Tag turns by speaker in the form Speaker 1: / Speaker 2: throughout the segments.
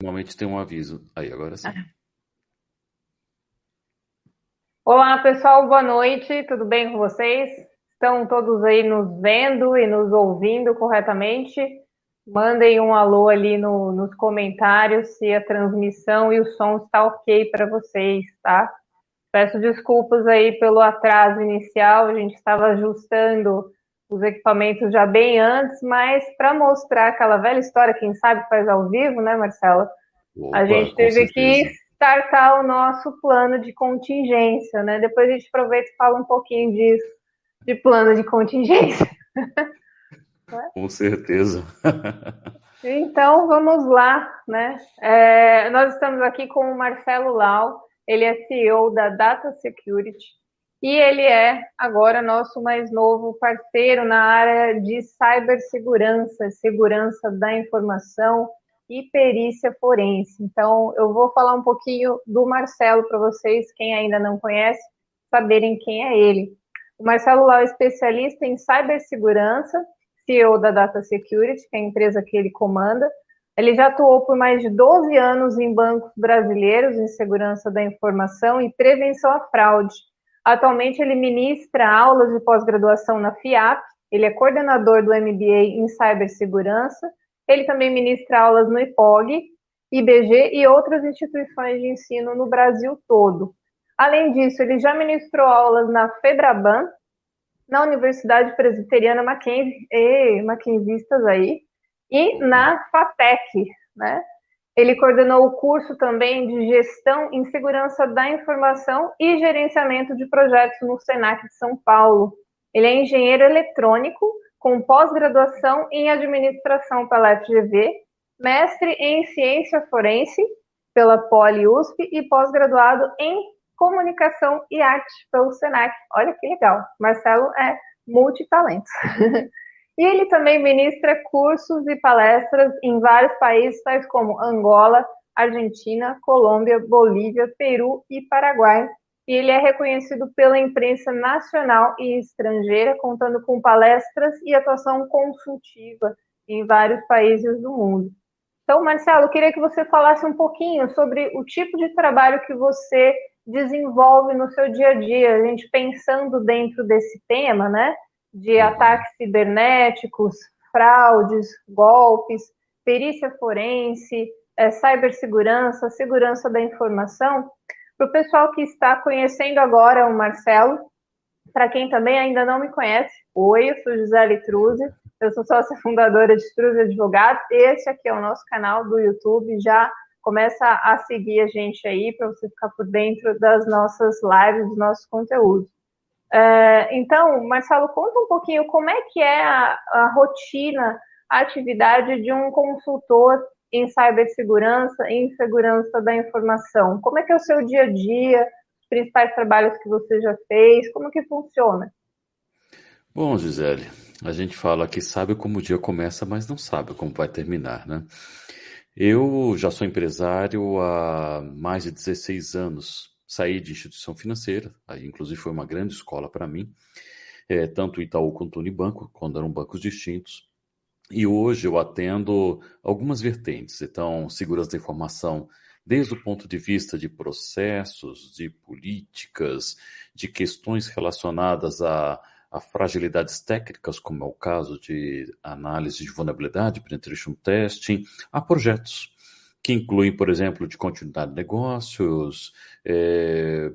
Speaker 1: Normalmente tem um aviso. Aí, agora sim.
Speaker 2: Olá, pessoal, boa noite. Tudo bem com vocês? Estão todos aí nos vendo e nos ouvindo corretamente? Mandem um alô ali no, nos comentários se a transmissão e o som está ok para vocês, tá? Peço desculpas aí pelo atraso inicial, a gente estava ajustando os equipamentos já bem antes, mas para mostrar aquela velha história, quem sabe faz ao vivo, né, Marcela? Opa, a gente teve que startar o nosso plano de contingência, né? Depois a gente aproveita e fala um pouquinho disso, de plano de contingência.
Speaker 1: Com certeza.
Speaker 2: então vamos lá, né? É, nós estamos aqui com o Marcelo Lau, ele é CEO da Data Security. E ele é agora nosso mais novo parceiro na área de cibersegurança, segurança da informação e perícia forense. Então, eu vou falar um pouquinho do Marcelo para vocês, quem ainda não conhece, saberem quem é ele. O Marcelo Lau é especialista em cibersegurança, CEO da Data Security, que é a empresa que ele comanda. Ele já atuou por mais de 12 anos em bancos brasileiros em segurança da informação e prevenção à fraude Atualmente, ele ministra aulas de pós-graduação na FIAP, ele é coordenador do MBA em cibersegurança, ele também ministra aulas no IPOG, IBG e outras instituições de ensino no Brasil todo. Além disso, ele já ministrou aulas na FEBRABAN, na Universidade Presbiteriana Mackenzie, e Mackenzistas aí, e na FATEC, né? Ele coordenou o curso também de Gestão em Segurança da Informação e Gerenciamento de Projetos no SENAC de São Paulo. Ele é engenheiro eletrônico, com pós-graduação em Administração pela FGV, mestre em Ciência Forense pela Poli USP e pós-graduado em Comunicação e Arte pelo SENAC. Olha que legal. Marcelo é multitalentos. E ele também ministra cursos e palestras em vários países, tais como Angola, Argentina, Colômbia, Bolívia, Peru e Paraguai. E ele é reconhecido pela imprensa nacional e estrangeira, contando com palestras e atuação consultiva em vários países do mundo. Então, Marcelo, eu queria que você falasse um pouquinho sobre o tipo de trabalho que você desenvolve no seu dia a dia, a gente pensando dentro desse tema, né? De ataques cibernéticos, fraudes, golpes, perícia forense, é, cibersegurança, segurança da informação. Para o pessoal que está conhecendo agora o Marcelo, para quem também ainda não me conhece, oi, eu sou Gisele Truzzi, eu sou sócia fundadora de Truzzi Advogados. Esse aqui é o nosso canal do YouTube, já começa a seguir a gente aí para você ficar por dentro das nossas lives, dos nossos conteúdos. É, então, Marcelo, conta um pouquinho como é que é a, a rotina, a atividade de um consultor em cibersegurança, em segurança da informação. Como é que é o seu dia a dia, os principais trabalhos que você já fez, como que funciona?
Speaker 1: Bom, Gisele, a gente fala que sabe como o dia começa, mas não sabe como vai terminar, né? Eu já sou empresário há mais de 16 anos saí de instituição financeira, aí inclusive foi uma grande escola para mim, é, tanto Itaú quanto Unibanco, quando eram bancos distintos. E hoje eu atendo algumas vertentes, então, segurança da informação, desde o ponto de vista de processos, de políticas, de questões relacionadas a, a fragilidades técnicas, como é o caso de análise de vulnerabilidade, penetration testing, a projetos que incluem, por exemplo, de continuidade de negócios, é,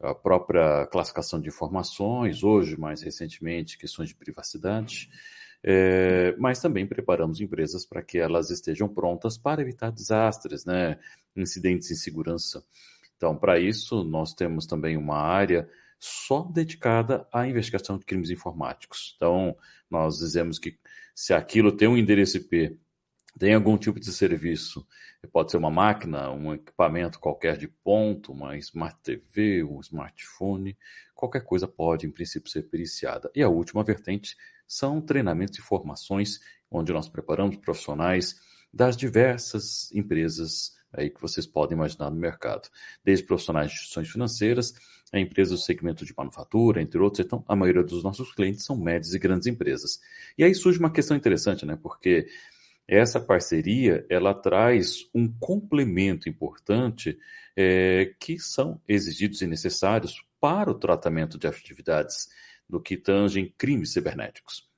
Speaker 1: a própria classificação de informações, hoje, mais recentemente, questões de privacidade, é, mas também preparamos empresas para que elas estejam prontas para evitar desastres, né, incidentes em segurança. Então, para isso, nós temos também uma área só dedicada à investigação de crimes informáticos. Então, nós dizemos que se aquilo tem um endereço IP tem algum tipo de serviço, pode ser uma máquina, um equipamento qualquer de ponto, uma Smart TV, um smartphone, qualquer coisa pode, em princípio, ser periciada. E a última vertente são treinamentos e formações, onde nós preparamos profissionais das diversas empresas aí que vocês podem imaginar no mercado, desde profissionais de instituições financeiras, a empresas do segmento de manufatura, entre outros. Então, a maioria dos nossos clientes são médias e grandes empresas. E aí surge uma questão interessante, né? Porque essa parceria ela traz um complemento importante é, que são exigidos e necessários para o tratamento de atividades do que tangem crimes cibernéticos.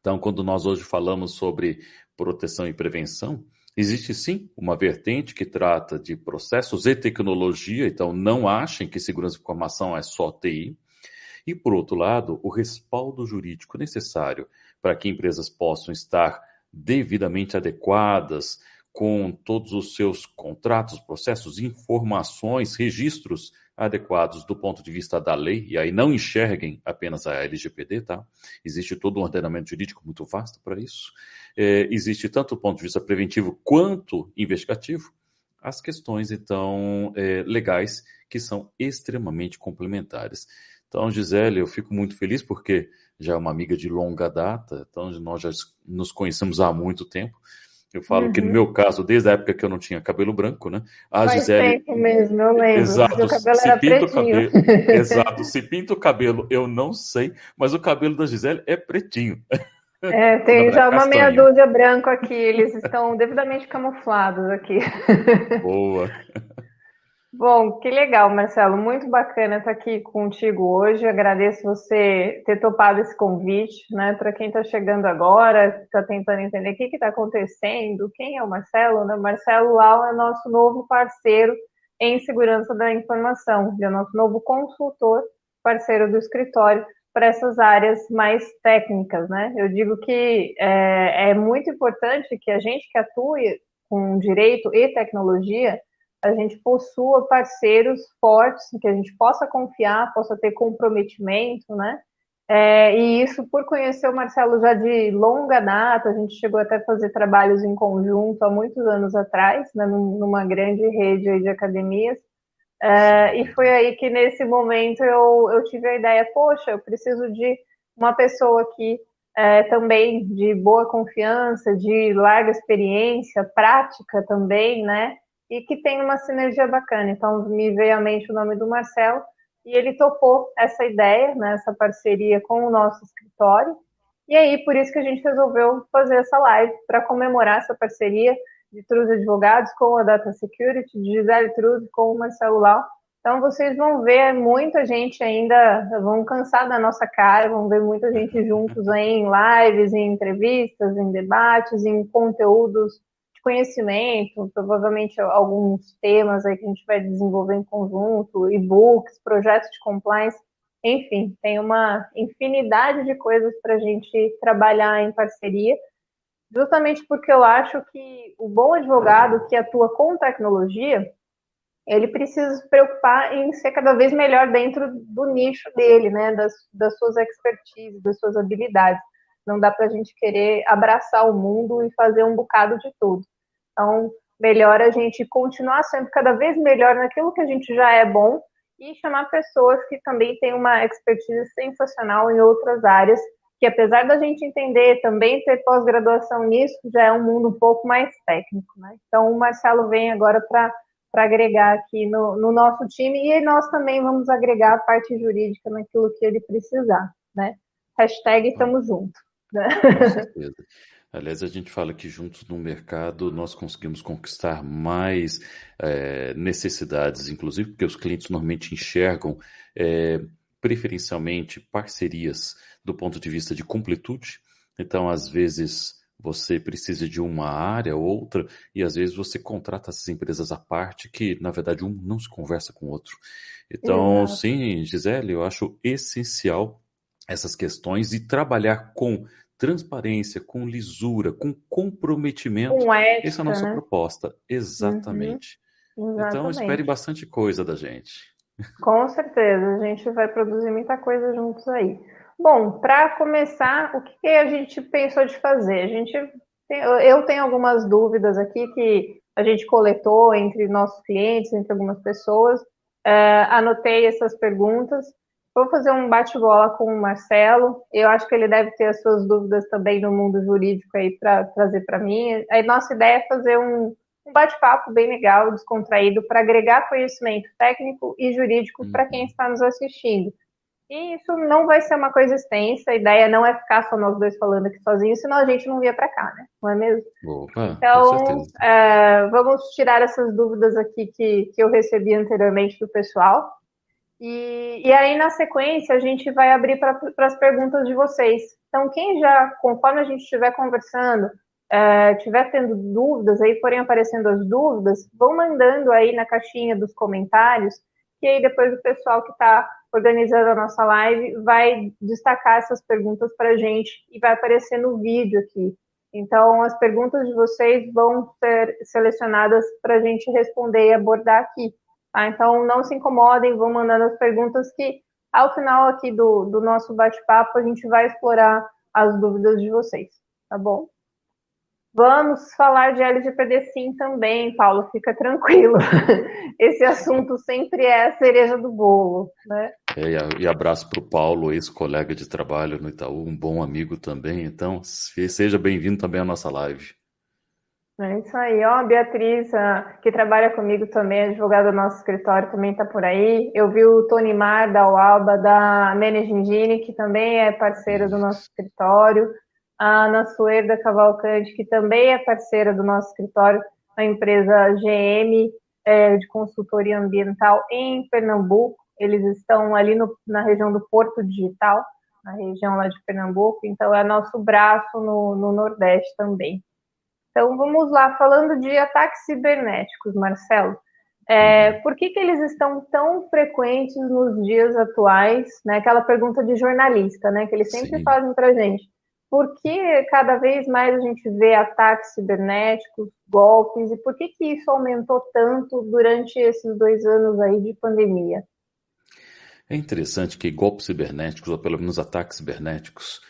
Speaker 1: Então, quando nós hoje falamos sobre proteção e prevenção, existe sim uma vertente que trata de processos e tecnologia, então não achem que segurança de informação é só TI. E, por outro lado, o respaldo jurídico necessário para que empresas possam estar devidamente adequadas com todos os seus contratos, processos, informações, registros adequados do ponto de vista da lei, e aí não enxerguem apenas a LGPD, tá? Existe todo um ordenamento jurídico muito vasto para isso. É, existe tanto o ponto de vista preventivo quanto investigativo, as questões, então, é, legais que são extremamente complementares. Então, Gisele, eu fico muito feliz porque já é uma amiga de longa data, então nós já nos conhecemos há muito tempo. Eu falo uhum. que no uhum. meu caso, desde a época que eu não tinha cabelo branco, né?
Speaker 2: A Faz Gisele. Tempo mesmo, eu lembro.
Speaker 1: Exato, Meu cabelo se era pinta o cabelo. Exato, se pinta o cabelo, eu não sei, mas o cabelo da Gisele é pretinho.
Speaker 2: É, tem já uma meia dúzia branco aqui, eles estão devidamente camuflados aqui.
Speaker 1: Boa.
Speaker 2: Bom, que legal, Marcelo. Muito bacana estar aqui contigo hoje. Agradeço você ter topado esse convite, né? Para quem está chegando agora, está tentando entender o que está acontecendo, quem é o Marcelo, né? Marcelo Lau é nosso novo parceiro em segurança da informação, ele é nosso novo consultor, parceiro do escritório para essas áreas mais técnicas, né? Eu digo que é, é muito importante que a gente que atue com direito e tecnologia a gente possua parceiros fortes, que a gente possa confiar, possa ter comprometimento, né? É, e isso, por conhecer o Marcelo já de longa data, a gente chegou até a fazer trabalhos em conjunto há muitos anos atrás, né, numa grande rede de academias. É, e foi aí que, nesse momento, eu, eu tive a ideia: poxa, eu preciso de uma pessoa aqui é, também de boa confiança, de larga experiência, prática também, né? E que tem uma sinergia bacana. Então, me veio à mente o nome do Marcelo e ele topou essa ideia, né, essa parceria com o nosso escritório. E aí, por isso que a gente resolveu fazer essa live para comemorar essa parceria de Truz Advogados com a Data Security, de Gisele Truz com o Marcelo Lau. Então, vocês vão ver muita gente ainda, vão cansar da nossa cara, vão ver muita gente juntos aí em lives, em entrevistas, em debates, em conteúdos conhecimento, provavelmente alguns temas aí que a gente vai desenvolver em conjunto, e-books, projetos de compliance, enfim, tem uma infinidade de coisas para a gente trabalhar em parceria, justamente porque eu acho que o bom advogado que atua com tecnologia, ele precisa se preocupar em ser cada vez melhor dentro do nicho dele, né, das, das suas expertises, das suas habilidades. Não dá para a gente querer abraçar o mundo e fazer um bocado de tudo. Então, melhor a gente continuar sendo cada vez melhor naquilo que a gente já é bom e chamar pessoas que também têm uma expertise sensacional em outras áreas, que apesar da gente entender também ter pós-graduação nisso, já é um mundo um pouco mais técnico, né? Então, o Marcelo vem agora para agregar aqui no, no, nosso time e nós também vamos agregar a parte jurídica naquilo que ele precisar, né? Hashtag estamos juntos. Né?
Speaker 1: Com certeza. Aliás, a gente fala que juntos no mercado nós conseguimos conquistar mais é, necessidades, inclusive porque os clientes normalmente enxergam é, preferencialmente parcerias do ponto de vista de completude. Então, às vezes, você precisa de uma área ou outra, e às vezes você contrata essas empresas à parte, que na verdade um não se conversa com o outro. Então, Exato. sim, Gisele, eu acho essencial essas questões e trabalhar com transparência, com lisura, com comprometimento. Com ética, Essa é a nossa né? proposta. Exatamente. Uhum. Então, espere bastante coisa da gente.
Speaker 2: Com certeza, a gente vai produzir muita coisa juntos aí. Bom, para começar, o que a gente pensou de fazer? A gente tem, eu tenho algumas dúvidas aqui que a gente coletou entre nossos clientes, entre algumas pessoas. É, anotei essas perguntas Vou fazer um bate-bola com o Marcelo. Eu acho que ele deve ter as suas dúvidas também no mundo jurídico aí para trazer para mim. A nossa ideia é fazer um, um bate-papo bem legal, descontraído, para agregar conhecimento técnico e jurídico para quem uhum. está nos assistindo. E isso não vai ser uma coisa extensa, a ideia não é ficar só nós dois falando aqui sozinhos, senão a gente não via para cá, né? Não é mesmo?
Speaker 1: Opa,
Speaker 2: então, é, vamos tirar essas dúvidas aqui que, que eu recebi anteriormente do pessoal. E, e aí, na sequência, a gente vai abrir para as perguntas de vocês. Então, quem já, conforme a gente estiver conversando, estiver é, tendo dúvidas, aí forem aparecendo as dúvidas, vão mandando aí na caixinha dos comentários, que aí depois o pessoal que está organizando a nossa live vai destacar essas perguntas para a gente e vai aparecer no vídeo aqui. Então, as perguntas de vocês vão ser selecionadas para a gente responder e abordar aqui. Tá? Então, não se incomodem, vão mandando as perguntas que, ao final aqui do, do nosso bate-papo, a gente vai explorar as dúvidas de vocês, tá bom? Vamos falar de LGPD sim também, Paulo, fica tranquilo. Esse assunto sempre é a cereja do bolo, né?
Speaker 1: É, e abraço para o Paulo, ex-colega de trabalho no Itaú, um bom amigo também. Então, seja bem-vindo também à nossa live.
Speaker 2: É isso aí, ó, a Beatriz, que trabalha comigo também, advogada do nosso escritório, também está por aí. Eu vi o Tony Mar da Ualba, da Menegingine, que também é parceira do nosso escritório a Ana Suerda Cavalcante, que também é parceira do nosso escritório, a empresa GM é, de consultoria ambiental em Pernambuco. Eles estão ali no, na região do Porto Digital, na região lá de Pernambuco, então é nosso braço no, no Nordeste também. Então vamos lá, falando de ataques cibernéticos, Marcelo. É, por que, que eles estão tão frequentes nos dias atuais? Né? Aquela pergunta de jornalista, né? Que eles sempre Sim. fazem para gente por que cada vez mais a gente vê ataques cibernéticos, golpes, e por que, que isso aumentou tanto durante esses dois anos aí de pandemia?
Speaker 1: É interessante que golpes cibernéticos, ou pelo menos ataques cibernéticos,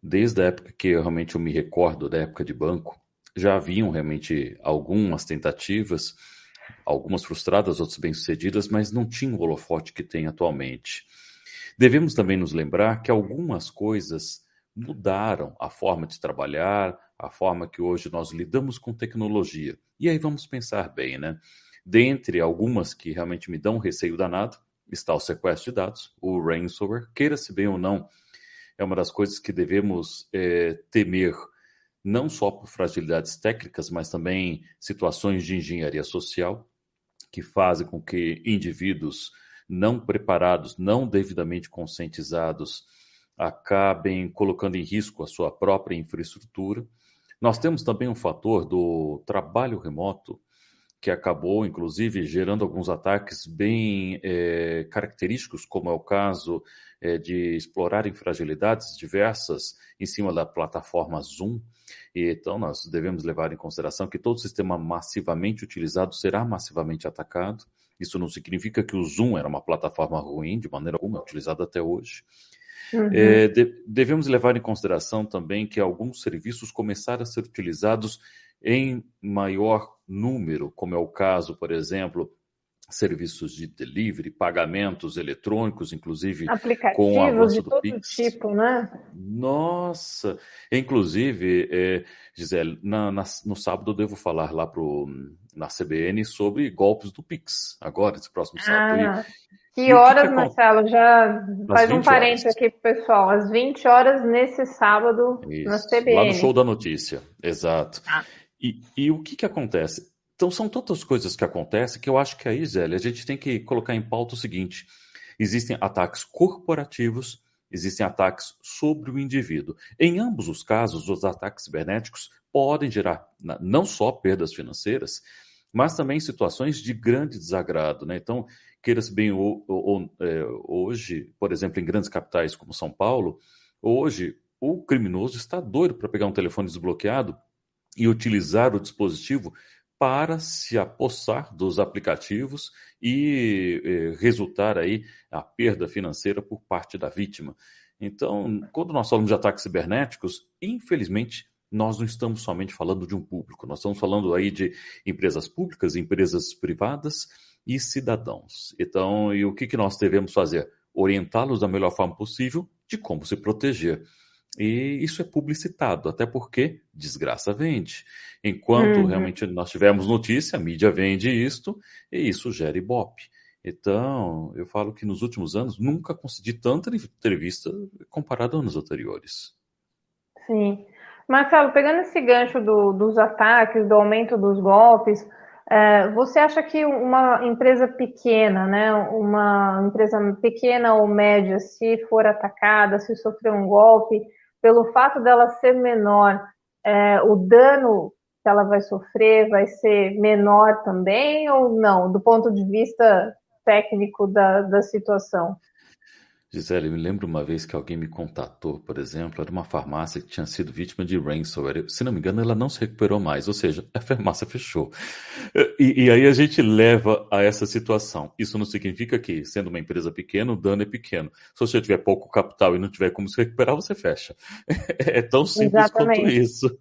Speaker 1: desde a época que eu realmente eu me recordo, da época de banco, já haviam realmente algumas tentativas, algumas frustradas, outras bem-sucedidas, mas não tinham o holofote que tem atualmente. Devemos também nos lembrar que algumas coisas mudaram a forma de trabalhar, a forma que hoje nós lidamos com tecnologia. E aí vamos pensar bem, né? Dentre algumas que realmente me dão receio danado, está o sequestro de dados, o ransomware, queira-se bem ou não, é uma das coisas que devemos é, temer, não só por fragilidades técnicas, mas também situações de engenharia social, que fazem com que indivíduos não preparados, não devidamente conscientizados, acabem colocando em risco a sua própria infraestrutura. Nós temos também um fator do trabalho remoto, que acabou, inclusive, gerando alguns ataques bem é, característicos, como é o caso é, de explorarem fragilidades diversas em cima da plataforma Zoom. E, então, nós devemos levar em consideração que todo sistema massivamente utilizado será massivamente atacado. Isso não significa que o Zoom era uma plataforma ruim, de maneira alguma, é utilizado até hoje. Uhum. É, de, devemos levar em consideração também que alguns serviços começaram a ser utilizados em maior número, como é o caso, por exemplo, serviços de delivery, pagamentos eletrônicos, inclusive
Speaker 2: Aplicativos com o avanço de todo Pix. tipo, né?
Speaker 1: Nossa! Inclusive, é, Gisele, na, na, no sábado eu devo falar lá pro, na CBN sobre golpes do Pix, agora, esse próximo sábado.
Speaker 2: Ah, que horas, que Marcelo? Já faz um parênteses aqui pro pessoal. Às 20 horas nesse sábado Isso, na CBN.
Speaker 1: Lá no Show da Notícia, exato. Ah. E, e o que que acontece? Então, são tantas coisas que acontecem que eu acho que aí, Zélia, a gente tem que colocar em pauta o seguinte: existem ataques corporativos, existem ataques sobre o indivíduo. Em ambos os casos, os ataques cibernéticos podem gerar não só perdas financeiras, mas também situações de grande desagrado. Né? Então, queira-se bem, é, hoje, por exemplo, em grandes capitais como São Paulo, hoje o criminoso está doido para pegar um telefone desbloqueado e utilizar o dispositivo para se apossar dos aplicativos e eh, resultar aí a perda financeira por parte da vítima. Então, quando nós falamos de ataques cibernéticos, infelizmente nós não estamos somente falando de um público, nós estamos falando aí de empresas públicas, empresas privadas e cidadãos. Então, e o que, que nós devemos fazer? Orientá-los da melhor forma possível de como se proteger. E isso é publicitado, até porque desgraça vende. Enquanto uhum. realmente nós tivermos notícia, a mídia vende isto e isso gera ibope. Então, eu falo que nos últimos anos nunca consegui tanta entrevista comparado a anos anteriores.
Speaker 2: Sim. Marcelo, pegando esse gancho do, dos ataques, do aumento dos golpes, é, você acha que uma empresa pequena, né, uma empresa pequena ou média, se for atacada, se sofrer um golpe, pelo fato dela ser menor, é, o dano que ela vai sofrer vai ser menor também ou não, do ponto de vista técnico da, da situação?
Speaker 1: Gisele, me lembro uma vez que alguém me contatou, por exemplo, era uma farmácia que tinha sido vítima de ransomware. Se não me engano, ela não se recuperou mais, ou seja, a farmácia fechou. E, e, aí a gente leva a essa situação. Isso não significa que, sendo uma empresa pequena, o dano é pequeno. Se você tiver pouco capital e não tiver como se recuperar, você fecha. É tão simples Exatamente. quanto isso.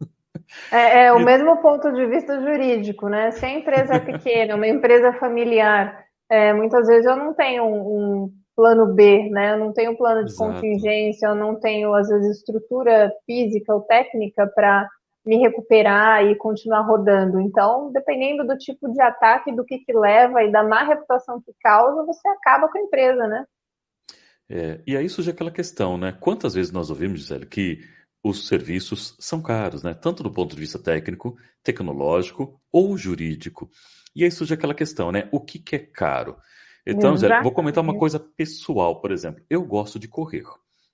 Speaker 2: É, é o mesmo ponto de vista jurídico, né? Se a empresa é pequena, uma empresa familiar, é, muitas vezes eu não tenho um, um plano B, né? Eu não tenho plano de Exato. contingência, eu não tenho, às vezes, estrutura física ou técnica para me recuperar e continuar rodando. Então, dependendo do tipo de ataque, do que, que leva e da má reputação que causa, você acaba com a empresa, né?
Speaker 1: É, e aí surge aquela questão, né? Quantas vezes nós ouvimos, Gisele, que os serviços são caros, né? Tanto do ponto de vista técnico, tecnológico ou jurídico. E aí surge aquela questão, né? O que, que é caro? Então, Zé, vou comentar uma coisa pessoal, por exemplo. Eu gosto de correr.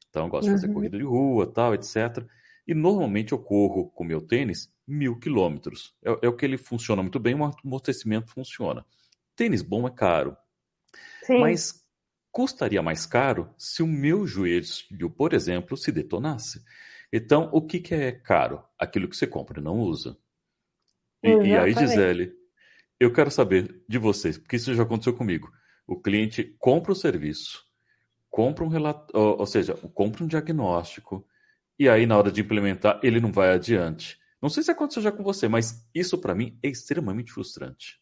Speaker 1: Então, eu gosto de fazer uhum. corrida de rua, tal, etc. E normalmente eu corro com meu tênis mil quilômetros. É, é, o que ele funciona muito bem, o amortecimento funciona. Tênis bom é caro. Sim. Mas custaria mais caro se o meu joelho, por exemplo, se detonasse. Então, o que, que é caro? Aquilo que você compra e não usa. E, e aí, Gisele, eu quero saber de vocês, porque isso já aconteceu comigo. O cliente compra o serviço, compra um relatório, ou seja, compra um diagnóstico, e aí na hora de implementar ele não vai adiante. Não sei se aconteceu já com você, mas isso para mim é extremamente frustrante.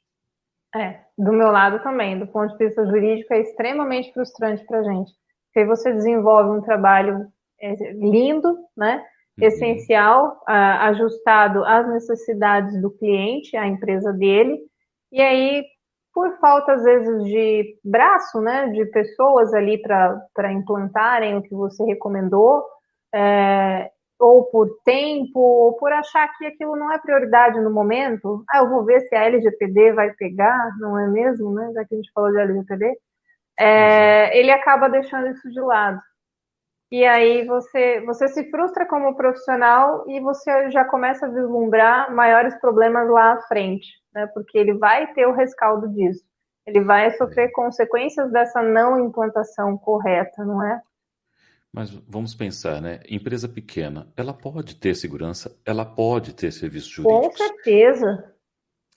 Speaker 2: É, do meu lado também, do ponto de vista jurídico, é extremamente frustrante para a gente. Porque você desenvolve um trabalho é, lindo, né? Uhum. Essencial, ajustado às necessidades do cliente, à empresa dele, e aí por falta, às vezes, de braço, né, de pessoas ali para implantarem o que você recomendou, é, ou por tempo, ou por achar que aquilo não é prioridade no momento. Ah, eu vou ver se a LGPD vai pegar, não é mesmo, né, já que a gente falou de LGPD. É, ele acaba deixando isso de lado. E aí você, você se frustra como profissional e você já começa a vislumbrar maiores problemas lá à frente, né? Porque ele vai ter o rescaldo disso. Ele vai sofrer consequências dessa não implantação correta, não é?
Speaker 1: Mas vamos pensar, né? Empresa pequena, ela pode ter segurança, ela pode ter serviços jurídicos.
Speaker 2: Com certeza.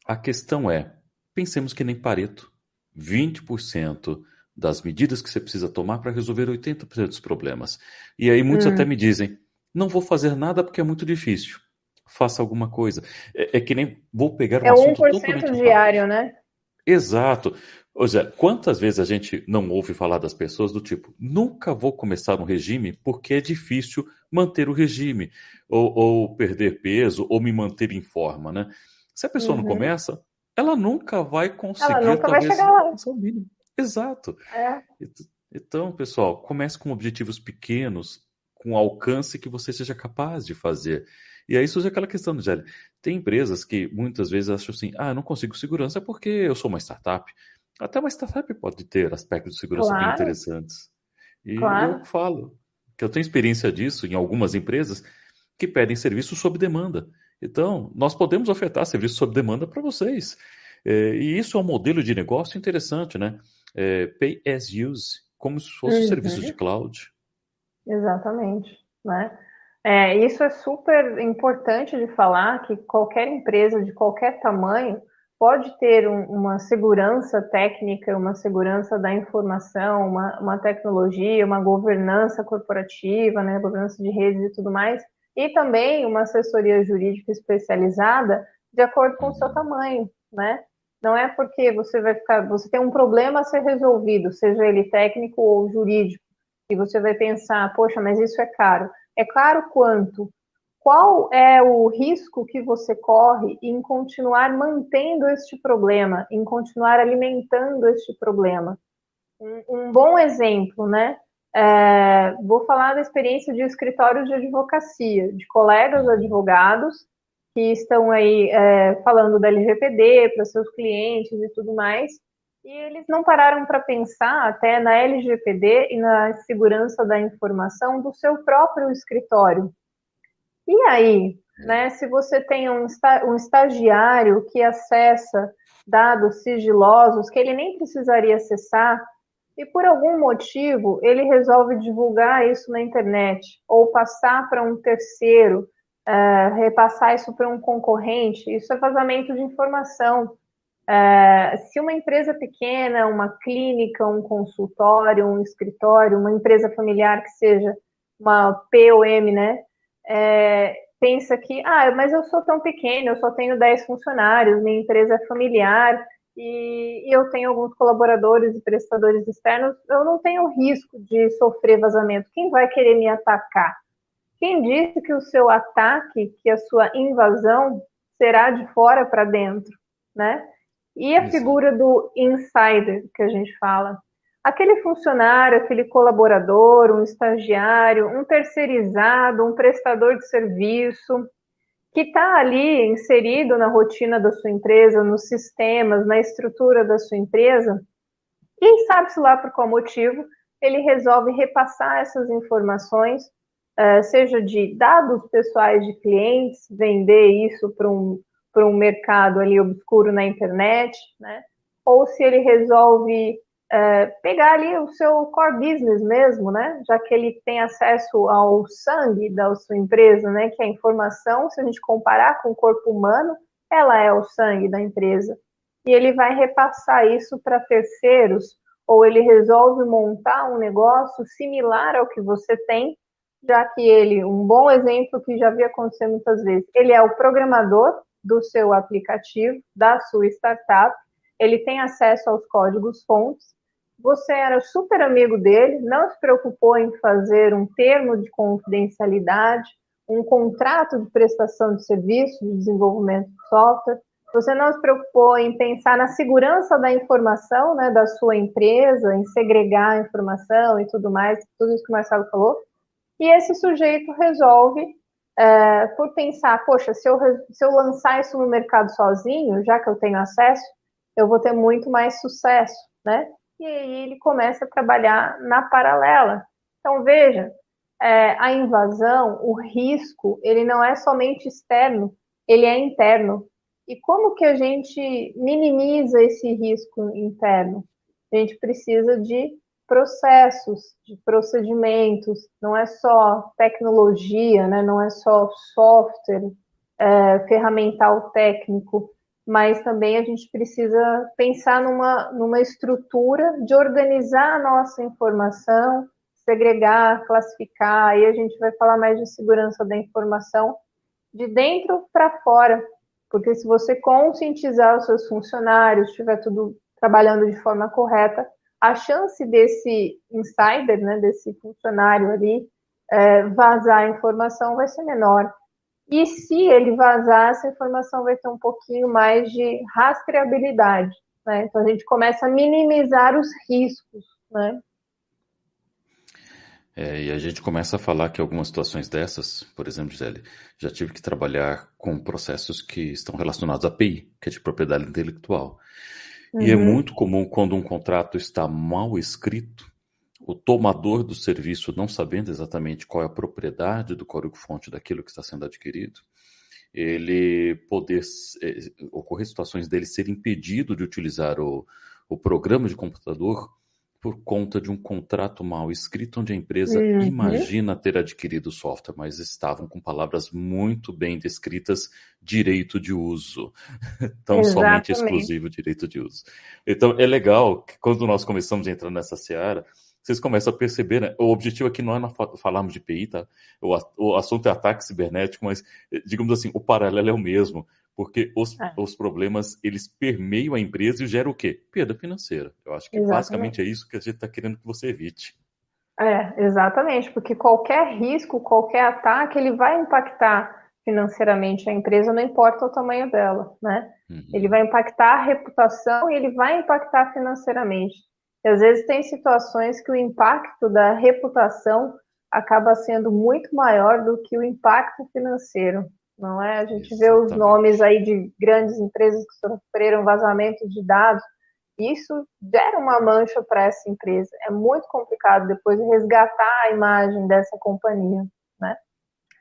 Speaker 1: A questão é, pensemos que nem Pareto. 20% das medidas que você precisa tomar para resolver 80% dos problemas. E aí muitos hum. até me dizem: não vou fazer nada porque é muito difícil. Faça alguma coisa. É, é que nem vou pegar um
Speaker 2: é assunto 1% diário, né?
Speaker 1: Exato. Ou seja, quantas vezes a gente não ouve falar das pessoas do tipo, nunca vou começar um regime porque é difícil manter o regime, ou, ou perder peso, ou me manter em forma, né? Se a pessoa uhum. não começa, ela nunca vai conseguir. Ela
Speaker 2: nunca talvez, vai chegar lá.
Speaker 1: Exato.
Speaker 2: É.
Speaker 1: Então, pessoal, comece com objetivos pequenos, com alcance que você seja capaz de fazer. E aí surge aquela questão, Gelli. Tem empresas que muitas vezes acham assim: ah, não consigo segurança porque eu sou uma startup. Até uma startup pode ter aspectos de segurança claro. bem interessantes. E claro. eu falo que eu tenho experiência disso em algumas empresas que pedem serviço sob demanda. Então, nós podemos ofertar serviço sob demanda para vocês. É, e isso é um modelo de negócio interessante, né? É, pay as use, como se fosse uhum. um serviço de cloud.
Speaker 2: Exatamente, né? É, isso é super importante de falar que qualquer empresa de qualquer tamanho pode ter um, uma segurança técnica, uma segurança da informação, uma, uma, tecnologia, uma governança corporativa, né, governança de redes e tudo mais, e também uma assessoria jurídica especializada de acordo com o seu uhum. tamanho, né? Não é porque você vai ficar, você tem um problema a ser resolvido, seja ele técnico ou jurídico, e você vai pensar, poxa, mas isso é caro. É caro quanto? Qual é o risco que você corre em continuar mantendo este problema, em continuar alimentando este problema? Um, um bom exemplo, né? É, vou falar da experiência de escritórios de advocacia, de colegas advogados que estão aí é, falando da LGPD para seus clientes e tudo mais, e eles não pararam para pensar até na LGPD e na segurança da informação do seu próprio escritório. E aí, né, se você tem um, um estagiário que acessa dados sigilosos que ele nem precisaria acessar, e por algum motivo ele resolve divulgar isso na internet ou passar para um terceiro, uh, repassar isso para um concorrente, isso é vazamento de informação. Uh, se uma empresa pequena, uma clínica, um consultório, um escritório, uma empresa familiar que seja uma POM, né, é, pensa que, ah, mas eu sou tão pequeno, eu só tenho 10 funcionários, minha empresa é familiar, e, e eu tenho alguns colaboradores e prestadores externos, eu não tenho risco de sofrer vazamento. Quem vai querer me atacar? Quem disse que o seu ataque, que a sua invasão será de fora para dentro, né? E a Isso. figura do insider que a gente fala, aquele funcionário, aquele colaborador, um estagiário, um terceirizado, um prestador de serviço, que está ali inserido na rotina da sua empresa, nos sistemas, na estrutura da sua empresa, e sabe-se lá por qual motivo, ele resolve repassar essas informações, seja de dados pessoais de clientes, vender isso para um, um mercado ali obscuro na internet, né? ou se ele resolve é, pegar ali o seu core business mesmo, né? Já que ele tem acesso ao sangue da sua empresa, né? Que é a informação, se a gente comparar com o corpo humano, ela é o sangue da empresa. E ele vai repassar isso para terceiros, ou ele resolve montar um negócio similar ao que você tem, já que ele, um bom exemplo que já vi acontecer muitas vezes, ele é o programador do seu aplicativo, da sua startup, ele tem acesso aos códigos fontes, você era super amigo dele, não se preocupou em fazer um termo de confidencialidade, um contrato de prestação de serviço, de desenvolvimento de software. Você não se preocupou em pensar na segurança da informação né, da sua empresa, em segregar a informação e tudo mais, tudo isso que o Marcelo falou. E esse sujeito resolve, é, por pensar, poxa, se eu, se eu lançar isso no mercado sozinho, já que eu tenho acesso, eu vou ter muito mais sucesso, né? e aí ele começa a trabalhar na paralela. Então, veja, é, a invasão, o risco, ele não é somente externo, ele é interno. E como que a gente minimiza esse risco interno? A gente precisa de processos, de procedimentos, não é só tecnologia, né? não é só software, é, ferramental técnico, mas também a gente precisa pensar numa, numa estrutura de organizar a nossa informação, segregar, classificar, aí a gente vai falar mais de segurança da informação de dentro para fora, porque se você conscientizar os seus funcionários, estiver tudo trabalhando de forma correta, a chance desse insider, né, desse funcionário ali, é, vazar a informação vai ser menor. E se ele vazar, essa informação vai ter um pouquinho mais de rastreabilidade. Né? Então a gente começa a minimizar os riscos. Né?
Speaker 1: É, e a gente começa a falar que algumas situações dessas, por exemplo, Gisele, já tive que trabalhar com processos que estão relacionados à API, que é de propriedade intelectual. Uhum. E é uhum. muito comum quando um contrato está mal escrito, o tomador do serviço, não sabendo exatamente qual é a propriedade do código-fonte daquilo que está sendo adquirido, ele poder é, ocorrer situações dele ser impedido de utilizar o, o programa de computador por conta de um contrato mal escrito, onde a empresa uhum. imagina ter adquirido o software, mas estavam com palavras muito bem descritas, direito de uso. Tão Exatamente. somente exclusivo direito de uso. Então é legal que quando nós começamos a entrar nessa seara, vocês começam a perceber, né? O objetivo aqui não é falarmos de PI, tá? O, o assunto é ataque cibernético, mas, digamos assim, o paralelo é o mesmo, porque os, é. os problemas, eles permeiam a empresa e geram o quê? Perda financeira. Eu acho que exatamente. basicamente é isso que a gente está querendo que você evite.
Speaker 2: É, exatamente, porque qualquer risco, qualquer ataque, ele vai impactar financeiramente a empresa, não importa o tamanho dela, né? Uhum. Ele vai impactar a reputação e ele vai impactar financeiramente. E às vezes tem situações que o impacto da reputação acaba sendo muito maior do que o impacto financeiro, não é? A gente Exatamente. vê os nomes aí de grandes empresas que sofreram vazamento de dados, isso gera uma mancha para essa empresa. É muito complicado depois resgatar a imagem dessa companhia, né?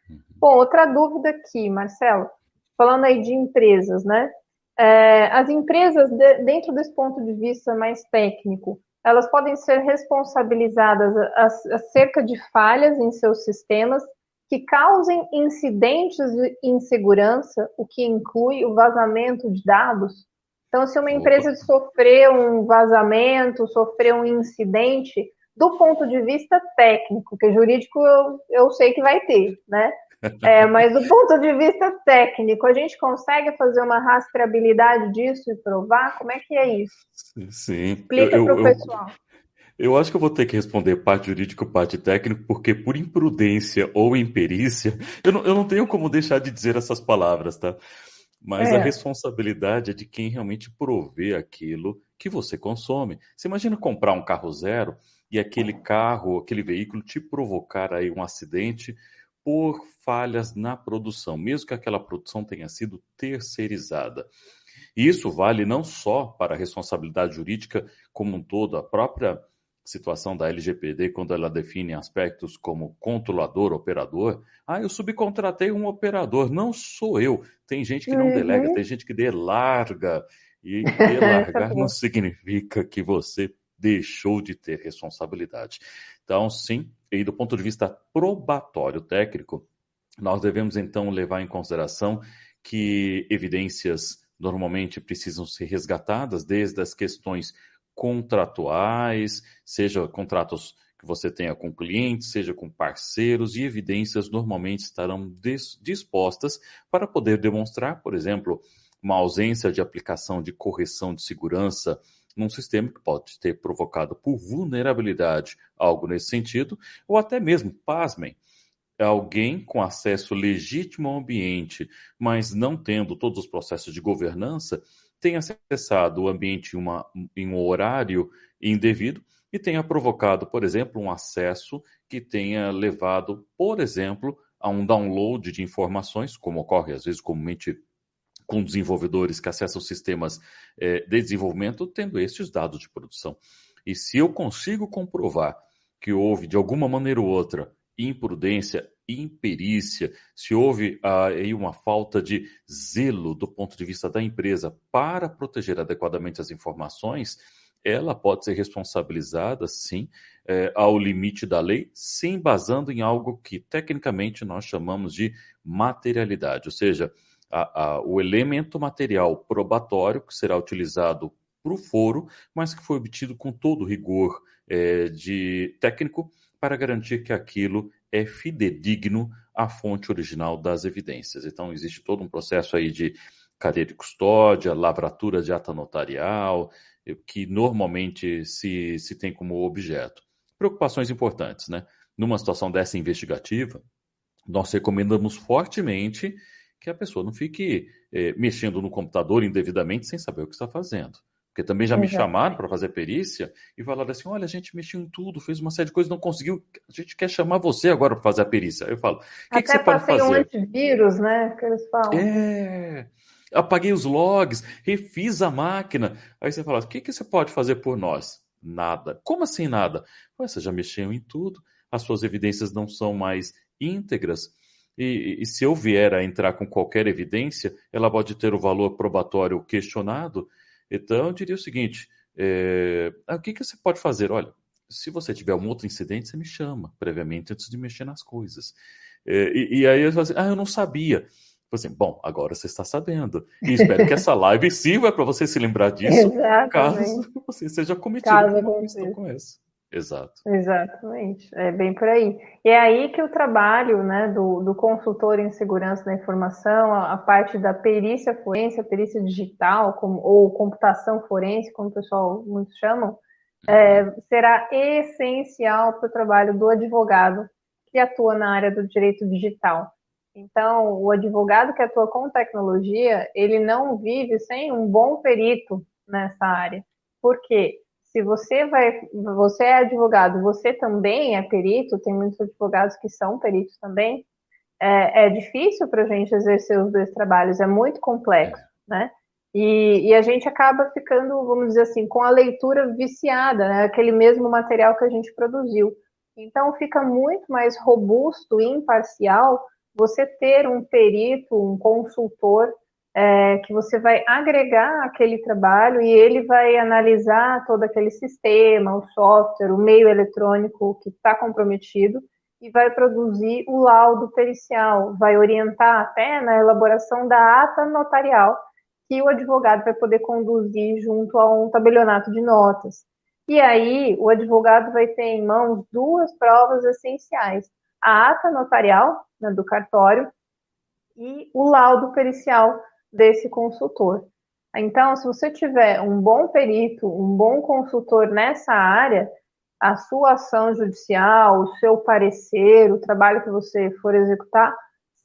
Speaker 2: Uhum. Bom, outra dúvida aqui, Marcelo, falando aí de empresas, né? É, as empresas, de, dentro desse ponto de vista mais técnico, elas podem ser responsabilizadas acerca de falhas em seus sistemas que causem incidentes de insegurança, o que inclui o vazamento de dados. Então, se uma empresa sofreu um vazamento, sofreu um incidente, do ponto de vista técnico, que jurídico eu, eu sei que vai ter, né? É, mas do ponto de vista técnico, a gente consegue fazer uma rastreabilidade disso e provar? Como é que é isso?
Speaker 1: Sim.
Speaker 2: Explica para o pessoal.
Speaker 1: Eu acho que eu vou ter que responder parte jurídica e parte técnico, porque por imprudência ou imperícia, eu não, eu não tenho como deixar de dizer essas palavras, tá? Mas é. a responsabilidade é de quem realmente provê aquilo que você consome. Você imagina comprar um carro zero e aquele carro, aquele veículo te provocar aí um acidente por falhas na produção, mesmo que aquela produção tenha sido terceirizada. Isso vale não só para a responsabilidade jurídica como um todo, a própria situação da LGPD, quando ela define aspectos como controlador, operador. Ah, eu subcontratei um operador, não sou eu. Tem gente que não uhum. delega, tem gente que delarga. E delargar não significa que você deixou de ter responsabilidade. Então, sim, e do ponto de vista probatório técnico, nós devemos então levar em consideração que evidências normalmente precisam ser resgatadas desde as questões contratuais, seja contratos que você tenha com clientes, seja com parceiros, e evidências normalmente estarão dispostas para poder demonstrar, por exemplo, uma ausência de aplicação de correção de segurança num sistema que pode ter provocado por vulnerabilidade algo nesse sentido, ou até mesmo, pasmem, alguém com acesso legítimo ao ambiente, mas não tendo todos os processos de governança, tenha acessado o ambiente em, uma, em um horário indevido e tenha provocado, por exemplo, um acesso que tenha levado, por exemplo, a um download de informações, como ocorre às vezes comumente com desenvolvedores que acessam sistemas é, de desenvolvimento, tendo estes dados de produção. E se eu consigo comprovar que houve, de alguma maneira ou outra, imprudência, imperícia, se houve ah, aí uma falta de zelo do ponto de vista da empresa para proteger adequadamente as informações, ela pode ser responsabilizada, sim, é, ao limite da lei, sem basando em algo que tecnicamente nós chamamos de materialidade, ou seja, a, a, o elemento material probatório que será utilizado para o foro, mas que foi obtido com todo rigor é, de técnico para garantir que aquilo é fidedigno à fonte original das evidências. Então, existe todo um processo aí de cadeia de custódia, lavratura de ata notarial, que normalmente se, se tem como objeto. Preocupações importantes, né? Numa situação dessa investigativa, nós recomendamos fortemente que a pessoa não fique é, mexendo no computador indevidamente sem saber o que está fazendo. Porque também já me chamaram para fazer perícia e falaram assim: olha, a gente mexeu em tudo, fez uma série de coisas, não conseguiu. A gente quer chamar você agora para fazer a perícia. Eu falo: o que, que, você pode fazer? um
Speaker 2: antivírus, né? Que eles falam.
Speaker 1: É. Apaguei os logs, refiz a máquina. Aí você fala: o que, que você pode fazer por nós? Nada. Como assim nada? Você já mexeu em tudo, as suas evidências não são mais íntegras. E, e, se eu vier a entrar com qualquer evidência, ela pode ter o valor probatório questionado. Então, eu diria o seguinte: é, o que, que você pode fazer? Olha, se você tiver um outro incidente, você me chama previamente antes de mexer nas coisas. É, e, e, aí eu falo assim: ah, eu não sabia. Assim, bom, agora você está sabendo. E espero que essa live sirva para você se lembrar disso, caso você seja cometido caso com essa. Exato.
Speaker 2: Exatamente, é bem por aí. E é aí que o trabalho né, do, do consultor em segurança da informação, a, a parte da perícia forense, a perícia digital, como, ou computação forense, como o pessoal muitos chamam, é, será essencial para o trabalho do advogado que atua na área do direito digital. Então, o advogado que atua com tecnologia, ele não vive sem um bom perito nessa área. Por quê? Se você vai, você é advogado, você também é perito, tem muitos advogados que são peritos também, é, é difícil para a gente exercer os dois trabalhos, é muito complexo, né? E, e, a gente acaba ficando, vamos dizer assim, com a leitura viciada, né? aquele mesmo material que a gente produziu. Então fica muito mais robusto e imparcial você ter um perito, um consultor é, que você vai agregar aquele trabalho e ele vai analisar todo aquele sistema, o software, o meio eletrônico que está comprometido e vai produzir o laudo pericial, vai orientar até na elaboração da ata notarial que o advogado vai poder conduzir junto a um tabelionato de notas. E aí, o advogado vai ter em mãos duas provas essenciais: a ata notarial né, do cartório e o laudo pericial desse consultor. Então, se você tiver um bom perito, um bom consultor nessa área, a sua ação judicial, o seu parecer, o trabalho que você for executar,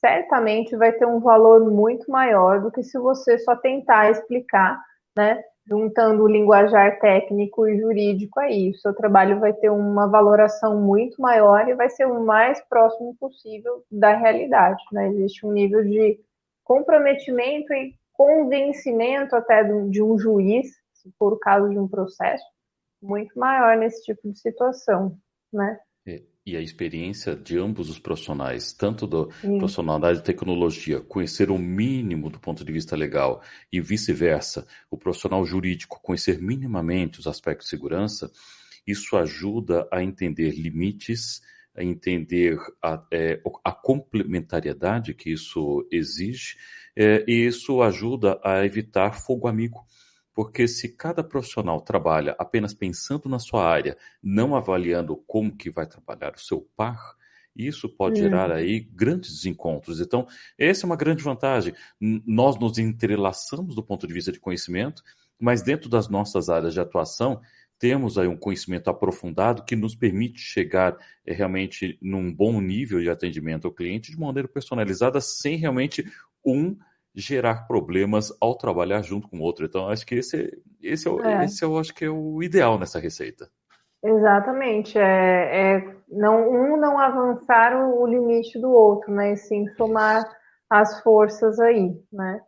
Speaker 2: certamente vai ter um valor muito maior do que se você só tentar explicar, né, juntando o linguajar técnico e jurídico aí. O seu trabalho vai ter uma valoração muito maior e vai ser o mais próximo possível da realidade. Né? Existe um nível de comprometimento e convencimento até de um juiz, se for o caso de um processo, muito maior nesse tipo de situação, né?
Speaker 1: e a experiência de ambos os profissionais, tanto do Sim. profissional da tecnologia, conhecer o mínimo do ponto de vista legal e vice-versa, o profissional jurídico conhecer minimamente os aspectos de segurança, isso ajuda a entender limites, entender a, é, a complementariedade que isso exige, é, e isso ajuda a evitar fogo amigo porque se cada profissional trabalha apenas pensando na sua área, não avaliando como que vai trabalhar o seu par, isso pode gerar uhum. aí grandes desencontros. Então, essa é uma grande vantagem. Nós nos entrelaçamos do ponto de vista de conhecimento, mas dentro das nossas áreas de atuação, temos aí um conhecimento aprofundado que nos permite chegar é, realmente num bom nível de atendimento ao cliente de maneira personalizada, sem realmente um gerar problemas ao trabalhar junto com o outro. Então, acho que esse, esse, é, é. esse eu acho que é o ideal nessa receita.
Speaker 2: Exatamente. É, é não, um não avançar o, o, limite do outro, né? E sim somar as forças aí, né?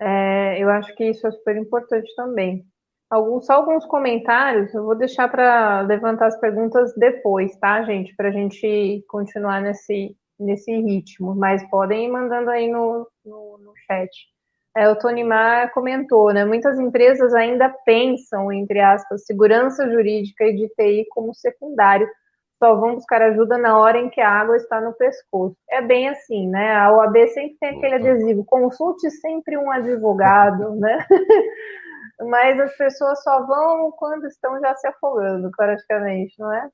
Speaker 2: É, eu acho que isso é super importante também. Alguns, só alguns comentários, eu vou deixar para levantar as perguntas depois, tá, gente? Para a gente continuar nesse, nesse ritmo, mas podem ir mandando aí no, no, no chat. É, o Tony Mar comentou, né? Muitas empresas ainda pensam, entre aspas, segurança jurídica e de TI como secundário, só vão buscar ajuda na hora em que a água está no pescoço. É bem assim, né? A OAB sempre tem aquele adesivo, consulte sempre um advogado, né? Mas as pessoas só vão quando estão já se afogando, praticamente, não é?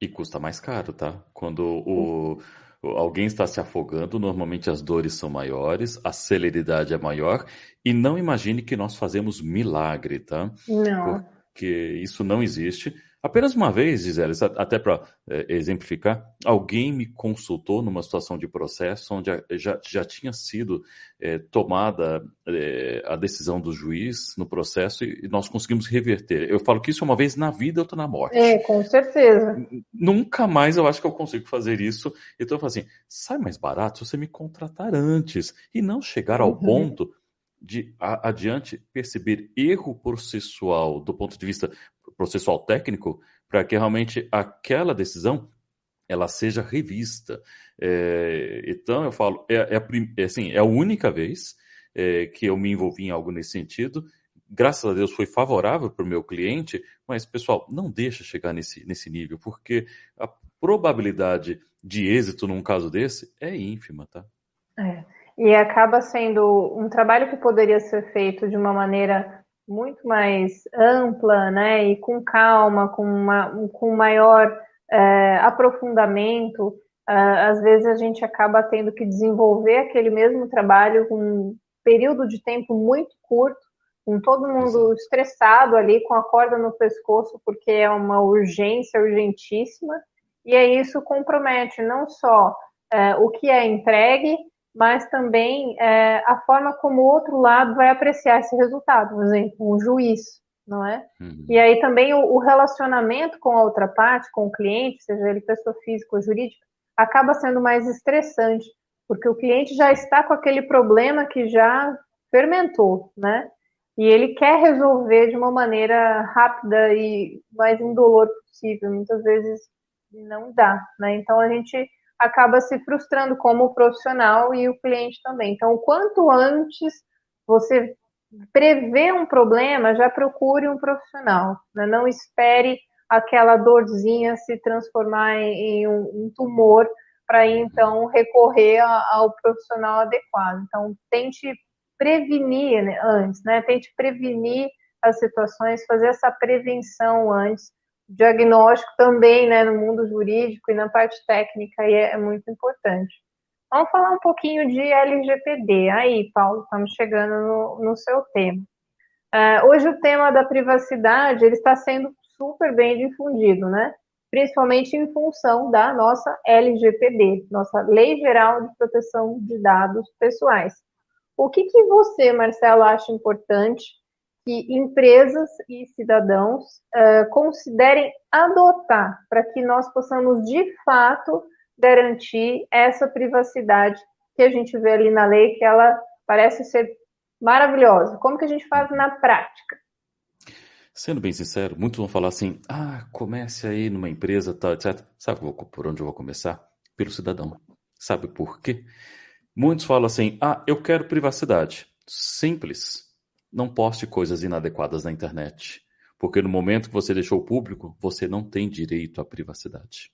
Speaker 1: E custa mais caro, tá? Quando o alguém está se afogando, normalmente as dores são maiores, a celeridade é maior, e não imagine que nós fazemos milagre, tá?
Speaker 2: Não.
Speaker 1: Porque isso não existe. Apenas uma vez, Gisele, até para é, exemplificar, alguém me consultou numa situação de processo onde já, já tinha sido é, tomada é, a decisão do juiz no processo e nós conseguimos reverter. Eu falo que isso é uma vez na vida, outra na morte.
Speaker 2: É, com certeza.
Speaker 1: Nunca mais eu acho que eu consigo fazer isso. Então eu falo assim, sai mais barato se você me contratar antes e não chegar ao uhum. ponto de a, adiante perceber erro processual do ponto de vista processual técnico para que realmente aquela decisão ela seja revista. É, então eu falo, é, é, é, assim, é a única vez é, que eu me envolvi em algo nesse sentido. Graças a Deus foi favorável para o meu cliente, mas pessoal, não deixa chegar nesse, nesse nível, porque a probabilidade de êxito num caso desse é ínfima, tá?
Speaker 2: É. E acaba sendo um trabalho que poderia ser feito de uma maneira muito mais ampla, né, e com calma, com, uma, com maior é, aprofundamento. Uh, às vezes a gente acaba tendo que desenvolver aquele mesmo trabalho com um período de tempo muito curto, com todo mundo estressado ali, com a corda no pescoço, porque é uma urgência urgentíssima, e aí isso compromete não só é, o que é entregue, mas também é, a forma como o outro lado vai apreciar esse resultado. Por exemplo, um juiz. não é? Uhum. E aí também o, o, relacionamento com a outra parte, com o cliente, seja ele pessoa física ou jurídica, acaba sendo mais estressante, porque o cliente já está com aquele problema que já fermentou, né? E ele quer resolver de uma maneira rápida e mais indolor possível. Muitas vezes não dá, né? Então a gente acaba se frustrando como profissional e o cliente também. Então, quanto antes você prevê um problema, já procure um profissional. Né? Não espere aquela dorzinha se transformar em um, um tumor para então recorrer ao profissional adequado. Então, tente prevenir né, antes, né? Tente prevenir as situações, fazer essa prevenção antes. Diagnóstico também, né, no mundo jurídico e na parte técnica é, é muito importante. Vamos falar um pouquinho de LGPD. Aí, Paulo, estamos chegando no, no seu tema. Uh, hoje o tema da privacidade ele está sendo super bem difundido, né? Principalmente em função da nossa LGPD, nossa Lei Geral de Proteção de Dados Pessoais. O que, que você, Marcelo, acha importante que empresas e cidadãos uh, considerem adotar para que nós possamos, de fato, garantir essa privacidade que a gente vê ali na lei, que ela parece ser maravilhosa. Como que a gente faz na prática?
Speaker 1: Sendo bem sincero, muitos vão falar assim: ah, comece aí numa empresa, tal, etc. Sabe por onde eu vou começar? Pelo cidadão. Sabe por quê? Muitos falam assim: ah, eu quero privacidade. Simples. Não poste coisas inadequadas na internet. Porque no momento que você deixou público, você não tem direito à privacidade.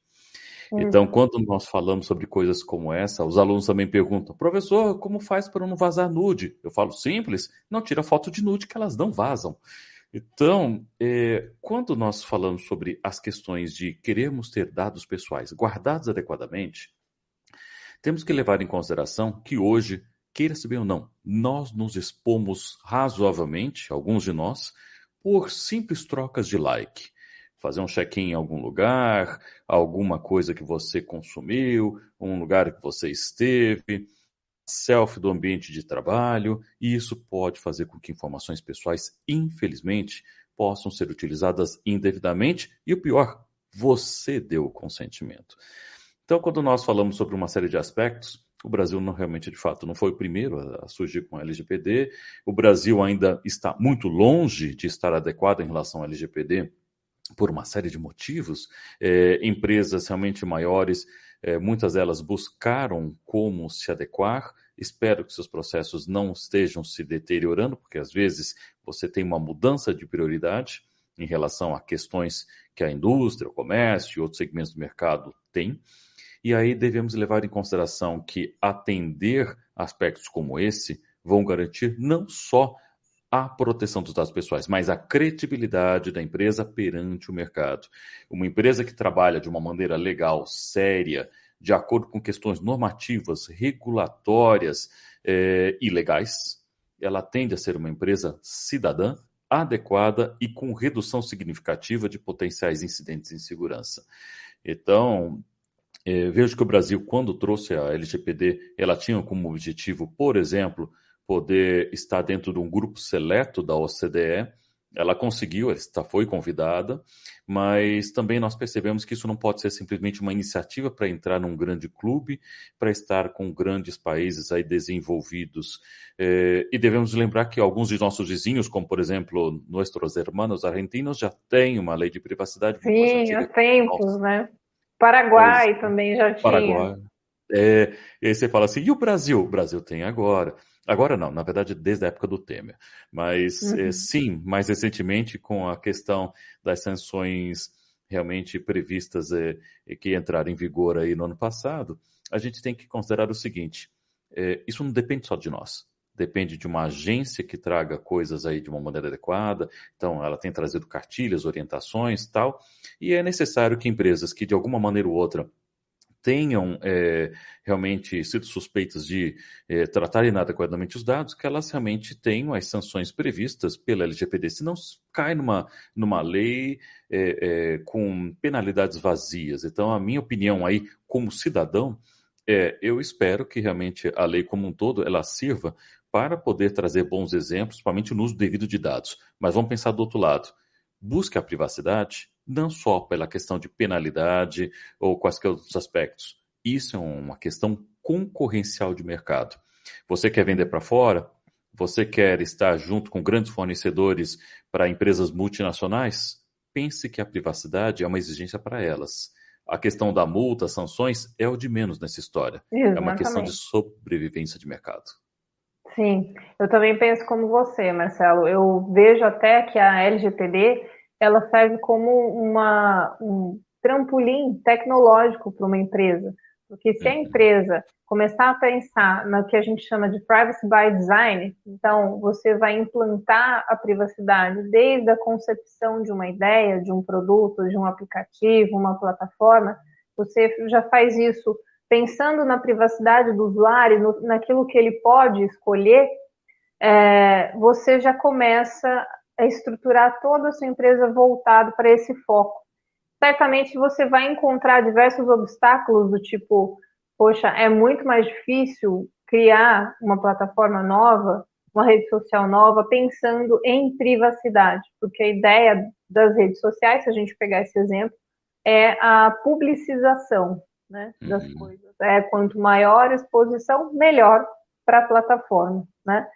Speaker 1: Então, quando nós falamos sobre coisas como essa, os alunos também perguntam, professor, como faz para não vazar nude? Eu falo, simples, não tira foto de nude que elas não vazam. Então, é, quando nós falamos sobre as questões de queremos ter dados pessoais guardados adequadamente, temos que levar em consideração que hoje, queira-se bem ou não, nós nos expomos razoavelmente, alguns de nós, por simples trocas de like fazer um check-in em algum lugar, alguma coisa que você consumiu, um lugar que você esteve, selfie do ambiente de trabalho, e isso pode fazer com que informações pessoais, infelizmente, possam ser utilizadas indevidamente, e o pior, você deu o consentimento. Então, quando nós falamos sobre uma série de aspectos, o Brasil não realmente, de fato, não foi o primeiro a surgir com a LGPD. O Brasil ainda está muito longe de estar adequado em relação à LGPD por uma série de motivos, é, empresas realmente maiores, é, muitas delas buscaram como se adequar. Espero que seus processos não estejam se deteriorando, porque às vezes você tem uma mudança de prioridade em relação a questões que a indústria, o comércio e outros segmentos do mercado têm. E aí devemos levar em consideração que atender aspectos como esse vão garantir não só a proteção dos dados pessoais, mas a credibilidade da empresa perante o mercado. Uma empresa que trabalha de uma maneira legal, séria, de acordo com questões normativas, regulatórias eh, e legais, ela tende a ser uma empresa cidadã, adequada e com redução significativa de potenciais incidentes em segurança. Então, eh, vejo que o Brasil, quando trouxe a LGPD, ela tinha como objetivo, por exemplo, poder estar dentro de um grupo seleto da OCDE. Ela conseguiu, ela foi convidada, mas também nós percebemos que isso não pode ser simplesmente uma iniciativa para entrar num grande clube, para estar com grandes países aí desenvolvidos. É, e devemos lembrar que alguns de nossos vizinhos, como por exemplo, nossos irmãos argentinos, já têm uma lei de privacidade.
Speaker 2: Sim, há tempos, né? Paraguai também já tinha. Paraguai.
Speaker 1: É, e aí você fala assim, e o Brasil? O Brasil tem agora. Agora não, na verdade, desde a época do Temer. Mas uhum. é, sim, mais recentemente, com a questão das sanções realmente previstas é, que entraram em vigor aí no ano passado, a gente tem que considerar o seguinte: é, isso não depende só de nós. Depende de uma agência que traga coisas aí de uma maneira adequada. Então, ela tem trazido cartilhas, orientações tal. E é necessário que empresas que, de alguma maneira ou outra, tenham é, realmente sido suspeitas de é, tratar inadequadamente os dados, que elas realmente tenham as sanções previstas pela LGPD, senão cai numa, numa lei é, com penalidades vazias. Então, a minha opinião aí, como cidadão, é, eu espero que realmente a lei como um todo ela sirva para poder trazer bons exemplos, principalmente no uso devido de dados. Mas vamos pensar do outro lado. Busque a privacidade não só pela questão de penalidade ou quaisquer outros aspectos. Isso é uma questão concorrencial de mercado. Você quer vender para fora? Você quer estar junto com grandes fornecedores para empresas multinacionais? Pense que a privacidade é uma exigência para elas. A questão da multa, sanções, é o de menos nessa história. Exatamente. É uma questão de sobrevivência de mercado.
Speaker 2: Sim, eu também penso como você, Marcelo. Eu vejo até que a LGPD ela serve como uma, um trampolim tecnológico para uma empresa. Porque se a uhum. empresa começar a pensar no que a gente chama de privacy by design, então você vai implantar a privacidade desde a concepção de uma ideia, de um produto, de um aplicativo, uma plataforma, você já faz isso pensando na privacidade do usuário, no, naquilo que ele pode escolher, é, você já começa a estruturar toda a sua empresa voltado para esse foco. Certamente você vai encontrar diversos obstáculos do tipo, poxa, é muito mais difícil criar uma plataforma nova, uma rede social nova, pensando em privacidade, porque a ideia das redes sociais, se a gente pegar esse exemplo, é a publicização né, das uhum. coisas. É quanto maior a exposição, melhor para a plataforma, né?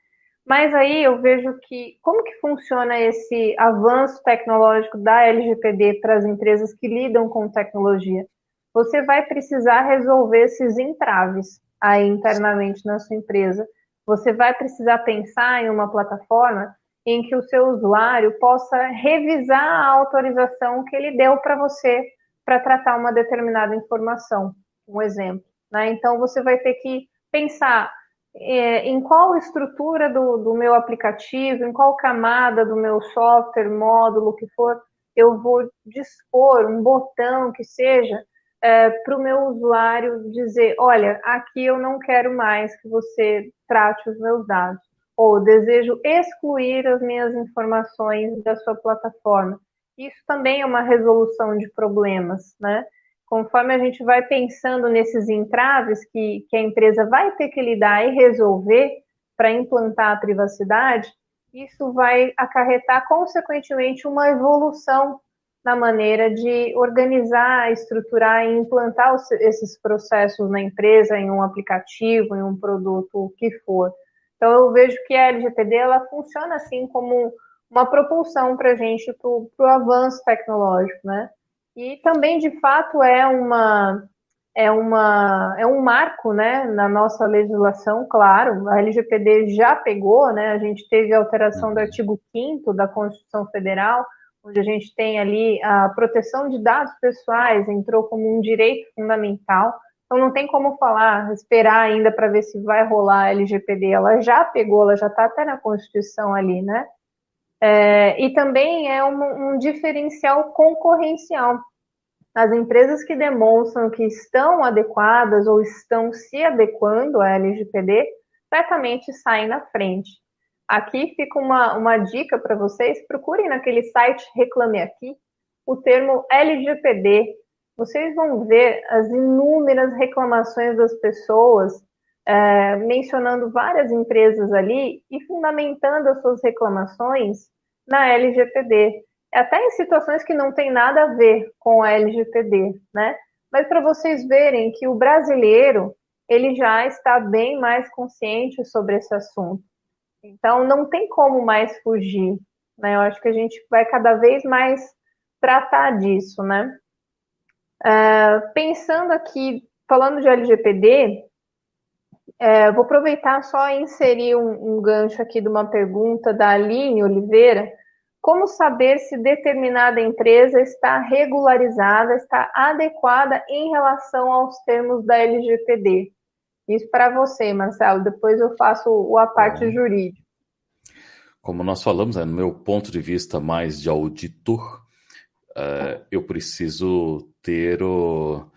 Speaker 2: Mas aí eu vejo que como que funciona esse avanço tecnológico da LGPD para as empresas que lidam com tecnologia? Você vai precisar resolver esses entraves aí internamente na sua empresa. Você vai precisar pensar em uma plataforma em que o seu usuário possa revisar a autorização que ele deu para você para tratar uma determinada informação, um exemplo. Né? Então você vai ter que pensar é, em qual estrutura do, do meu aplicativo, em qual camada do meu software, módulo que for, eu vou dispor um botão que seja é, para o meu usuário dizer, olha, aqui eu não quero mais que você trate os meus dados, ou desejo excluir as minhas informações da sua plataforma. Isso também é uma resolução de problemas, né? conforme a gente vai pensando nesses entraves que, que a empresa vai ter que lidar e resolver para implantar a privacidade, isso vai acarretar, consequentemente, uma evolução na maneira de organizar, estruturar e implantar esses processos na empresa, em um aplicativo, em um produto, o que for. Então, eu vejo que a LGPD ela funciona assim como uma propulsão para a gente para o avanço tecnológico, né? E também, de fato, é uma é, uma, é um marco né, na nossa legislação, claro, a LGPD já pegou, né, a gente teve a alteração do uhum. artigo 5 da Constituição Federal, onde a gente tem ali a proteção de dados pessoais, entrou como um direito fundamental, então não tem como falar, esperar ainda para ver se vai rolar a LGPD, ela já pegou, ela já está até na Constituição ali, né, é, e também é um, um diferencial concorrencial. As empresas que demonstram que estão adequadas ou estão se adequando à LGPD, certamente saem na frente. Aqui fica uma, uma dica para vocês: procurem naquele site Reclame Aqui o termo LGPD. Vocês vão ver as inúmeras reclamações das pessoas é, mencionando várias empresas ali e fundamentando as suas reclamações na LGPD. Até em situações que não tem nada a ver com a LGPD, né? Mas para vocês verem que o brasileiro ele já está bem mais consciente sobre esse assunto. Então não tem como mais fugir, né? Eu acho que a gente vai cada vez mais tratar disso, né? Uh, pensando aqui, falando de LGPD, é, vou aproveitar só e inserir um, um, gancho aqui de uma pergunta da Aline Oliveira. Como saber se determinada empresa está regularizada, está adequada em relação aos termos da LGPD? Isso para você, Marcelo. Depois eu faço a parte jurídica.
Speaker 1: Como nós falamos, né, no meu ponto de vista mais de auditor, uh, eu preciso ter o,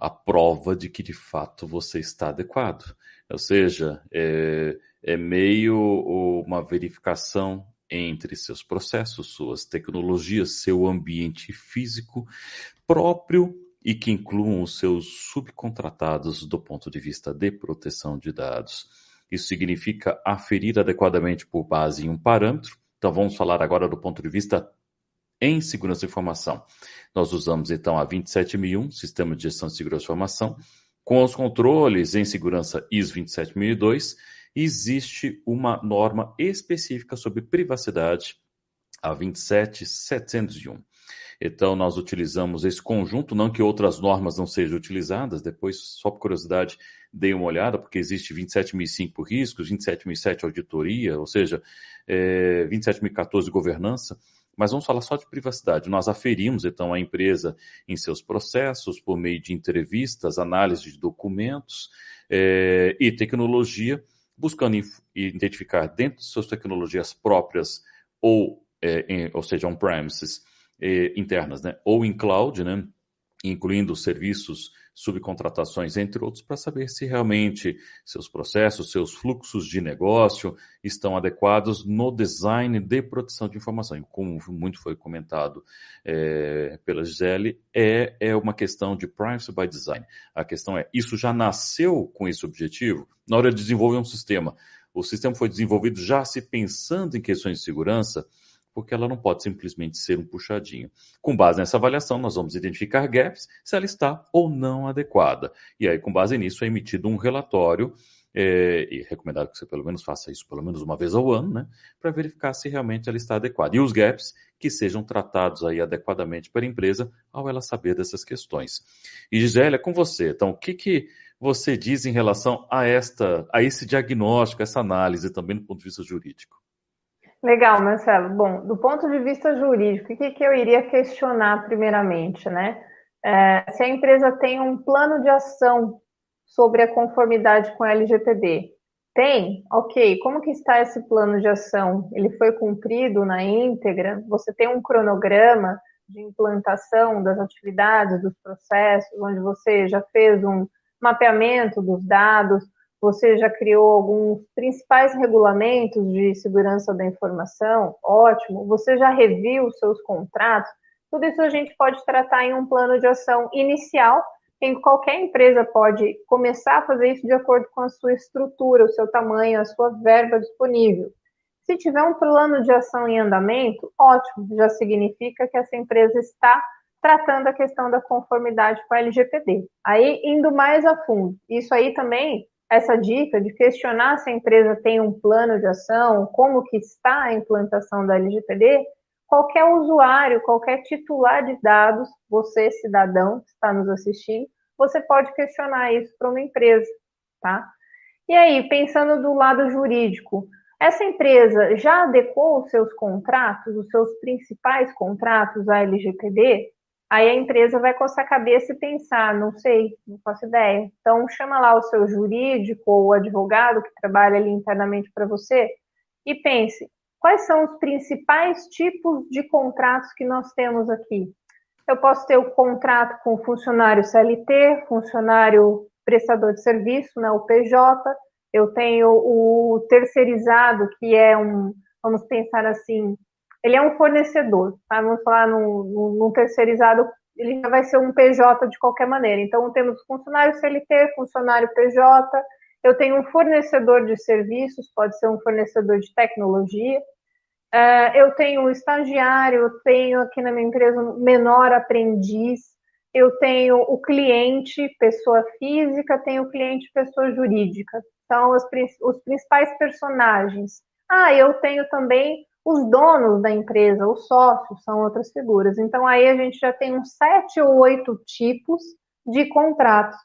Speaker 1: a prova de que de fato você está adequado. Ou seja, é, é meio uma verificação entre seus processos, suas tecnologias, seu ambiente físico próprio e que incluam os seus subcontratados do ponto de vista de proteção de dados. Isso significa aferir adequadamente por base em um parâmetro. Então, vamos falar agora do ponto de vista em segurança de informação. Nós usamos então a 27001, Sistema de Gestão de Segurança de Informação, com os controles em segurança ISO 27002, existe uma norma específica sobre privacidade, a 27701. Então, nós utilizamos esse conjunto, não que outras normas não sejam utilizadas, depois, só por curiosidade, dei uma olhada, porque existe 27.005 riscos, 27.007 auditoria, ou seja, é, 27.014 governança, mas vamos falar só de privacidade. Nós aferimos, então, a empresa em seus processos, por meio de entrevistas, análise de documentos é, e tecnologia, buscando identificar dentro de suas tecnologias próprias ou, é, em, ou seja, on-premises, eh, internas, né? ou em cloud, né? Incluindo serviços, subcontratações, entre outros, para saber se realmente seus processos, seus fluxos de negócio estão adequados no design de proteção de informação. E como muito foi comentado é, pela Gisele, é, é uma questão de privacy by design. A questão é, isso já nasceu com esse objetivo? Na hora de desenvolver um sistema, o sistema foi desenvolvido já se pensando em questões de segurança, porque ela não pode simplesmente ser um puxadinho. Com base nessa avaliação, nós vamos identificar gaps, se ela está ou não adequada. E aí, com base nisso, é emitido um relatório, é, e recomendado que você pelo menos faça isso pelo menos uma vez ao ano, né, para verificar se realmente ela está adequada. E os gaps que sejam tratados aí adequadamente pela empresa ao ela saber dessas questões. E Gisele, é com você. Então, o que, que você diz em relação a esta, a esse diagnóstico, essa análise também do ponto de vista jurídico?
Speaker 2: Legal, Marcelo. Bom, do ponto de vista jurídico, o que, que eu iria questionar primeiramente, né? É, se a empresa tem um plano de ação sobre a conformidade com a LGPD. Tem? Ok. Como que está esse plano de ação? Ele foi cumprido na íntegra? Você tem um cronograma de implantação das atividades, dos processos, onde você já fez um mapeamento dos dados, você já criou alguns principais regulamentos de segurança da informação? Ótimo. Você já reviu os seus contratos? Tudo isso a gente pode tratar em um plano de ação inicial, em que qualquer empresa pode começar a fazer isso de acordo com a sua estrutura, o seu tamanho, a sua verba disponível. Se tiver um plano de ação em andamento, ótimo, já significa que essa empresa está tratando a questão da conformidade com a LGPD. Aí, indo mais a fundo, isso aí também essa dica de questionar se a empresa tem um plano de ação, como que está a implantação da LGPD, qualquer usuário, qualquer titular de dados, você cidadão que está nos assistindo, você pode questionar isso para uma empresa, tá? E aí, pensando do lado jurídico, essa empresa já adequou os seus contratos, os seus principais contratos à LGPD? Aí a empresa vai coçar a cabeça e pensar, não sei, não faço ideia. Então chama lá o seu jurídico ou o advogado que trabalha ali internamente para você e pense, quais são os principais tipos de contratos que nós temos aqui? Eu posso ter o contrato com funcionário CLT, funcionário prestador de serviço, né, o PJ, eu tenho o terceirizado, que é um, vamos pensar assim, ele é um fornecedor, tá? vamos falar num, terceirizado, ele já vai ser um PJ de qualquer maneira. Então, temos funcionário CLT, funcionário PJ, eu tenho um fornecedor de serviços, pode ser um fornecedor de tecnologia, uh, eu tenho um estagiário, eu tenho aqui na minha empresa um menor aprendiz, eu tenho o cliente, pessoa física, tenho o cliente, pessoa jurídica. São os, os principais personagens. Ah, eu tenho também os donos da empresa, os sócios, são outras figuras. Então, aí a gente já tem uns sete ou oito tipos de contratos.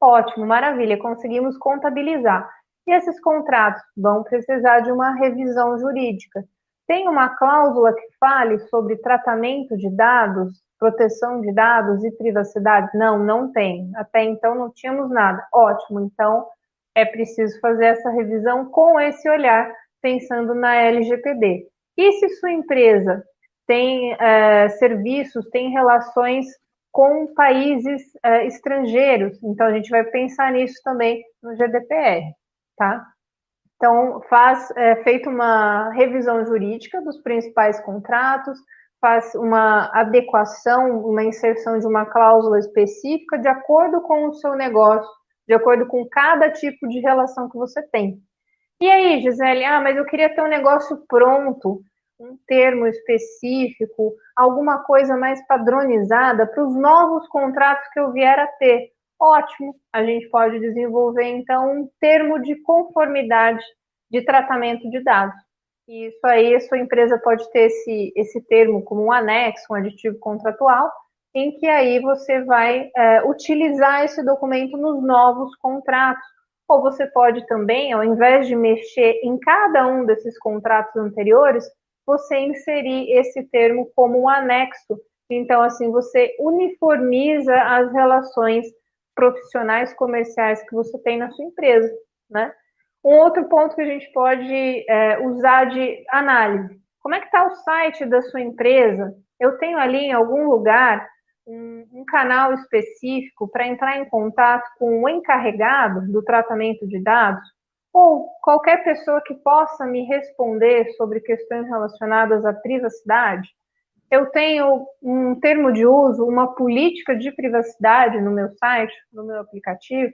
Speaker 2: Ótimo, maravilha, conseguimos contabilizar. E esses contratos vão precisar de uma revisão jurídica. Tem uma cláusula que fale sobre tratamento de dados, proteção de dados e privacidade? Não, não tem. Até então não tínhamos nada. Ótimo, então é preciso fazer essa revisão com esse olhar, pensando na LGPD. E se sua empresa tem é, serviços, tem relações com países é, estrangeiros, então a gente vai pensar nisso também no GDPR, tá? Então, faz é, feita uma revisão jurídica dos principais contratos, faz uma adequação, uma inserção de uma cláusula específica de acordo com o seu negócio, de acordo com cada tipo de relação que você tem. E aí, Gisele, ah, mas eu queria ter um negócio pronto, um termo específico, alguma coisa mais padronizada para os novos contratos que eu vier a ter. Ótimo, a gente pode desenvolver então um termo de conformidade de tratamento de dados. E isso aí, a sua empresa pode ter esse, esse termo como um anexo, um aditivo contratual, em que aí você vai é, utilizar esse documento nos novos contratos. Ou você pode também, ao invés de mexer em cada um desses contratos anteriores, você inserir esse termo como um anexo. Então, assim, você uniformiza as relações profissionais comerciais que você tem na sua empresa, né? Um outro ponto que a gente pode é, usar de análise. Como é que está o site da sua empresa? Eu tenho ali em algum lugar um, um canal específico para entrar em contato com o encarregado do tratamento de dados? Ou qualquer pessoa que possa me responder sobre questões relacionadas à privacidade? Eu tenho um termo de uso, uma política de privacidade no meu site, no meu aplicativo?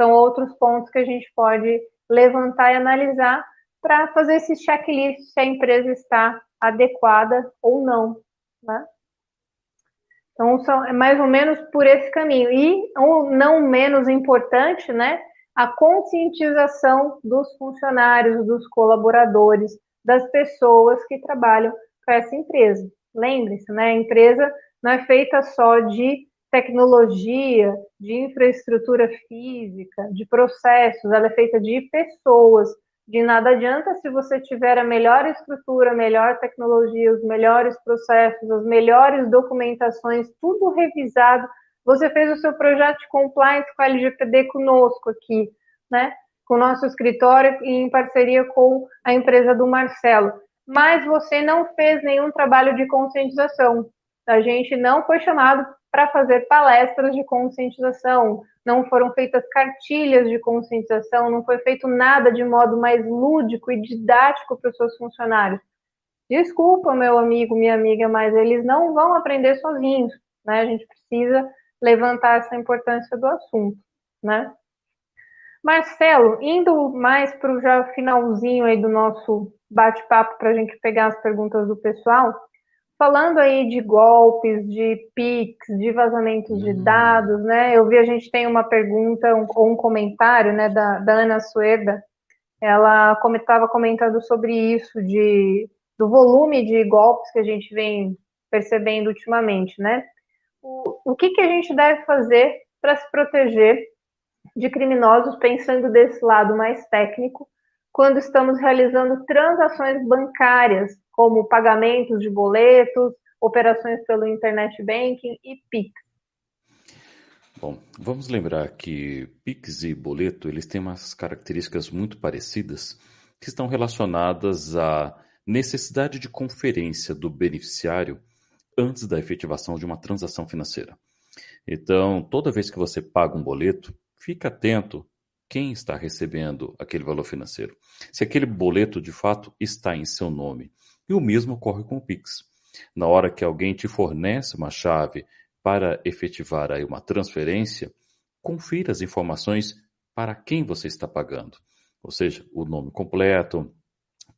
Speaker 2: São outros pontos que a gente pode levantar e analisar para fazer esse checklist se a empresa está adequada ou não. Né? Então, são, é mais ou menos por esse caminho. E, ou não menos importante, né, a conscientização dos funcionários, dos colaboradores, das pessoas que trabalham para essa empresa. Lembre-se, né, a empresa não é feita só de tecnologia, de infraestrutura física, de processos, ela é feita de pessoas. De nada adianta se você tiver a melhor estrutura, a melhor tecnologia, os melhores processos, as melhores documentações, tudo revisado. Você fez o seu projeto de compliance com a LGPD conosco aqui, né? Com o nosso escritório e em parceria com a empresa do Marcelo. Mas você não fez nenhum trabalho de conscientização. A gente não foi chamado para fazer palestras de conscientização, não foram feitas cartilhas de conscientização, não foi feito nada de modo mais lúdico e didático para os seus funcionários. Desculpa, meu amigo, minha amiga, mas eles não vão aprender sozinhos, né? A gente precisa levantar essa importância do assunto, né? Marcelo, indo mais para o já finalzinho aí do nosso bate-papo para a gente pegar as perguntas do pessoal, falando aí de golpes, de PIX, de vazamentos de hum. dados, né? Eu vi a gente tem uma pergunta um, ou um comentário, né, da, da Ana Suerda. Ela estava comentando sobre isso, de, do volume de golpes que a gente vem percebendo ultimamente, né? O, que, que a gente deve fazer para se proteger de criminosos, pensando desse lado mais técnico, quando estamos realizando transações bancárias, como pagamentos de boletos, operações pelo internet banking e Pix.
Speaker 1: Bom, vamos lembrar que Pix e boleto, eles têm umas características muito parecidas que estão relacionadas à necessidade de conferência do beneficiário antes da efetivação de uma transação financeira. Então, toda vez que você paga um boleto, fique atento quem está recebendo aquele valor financeiro. Se aquele boleto de fato está em seu nome. E o mesmo ocorre com o Pix. Na hora que alguém te fornece uma chave para efetivar aí uma transferência, confira as informações para quem você está pagando. Ou seja, o nome completo,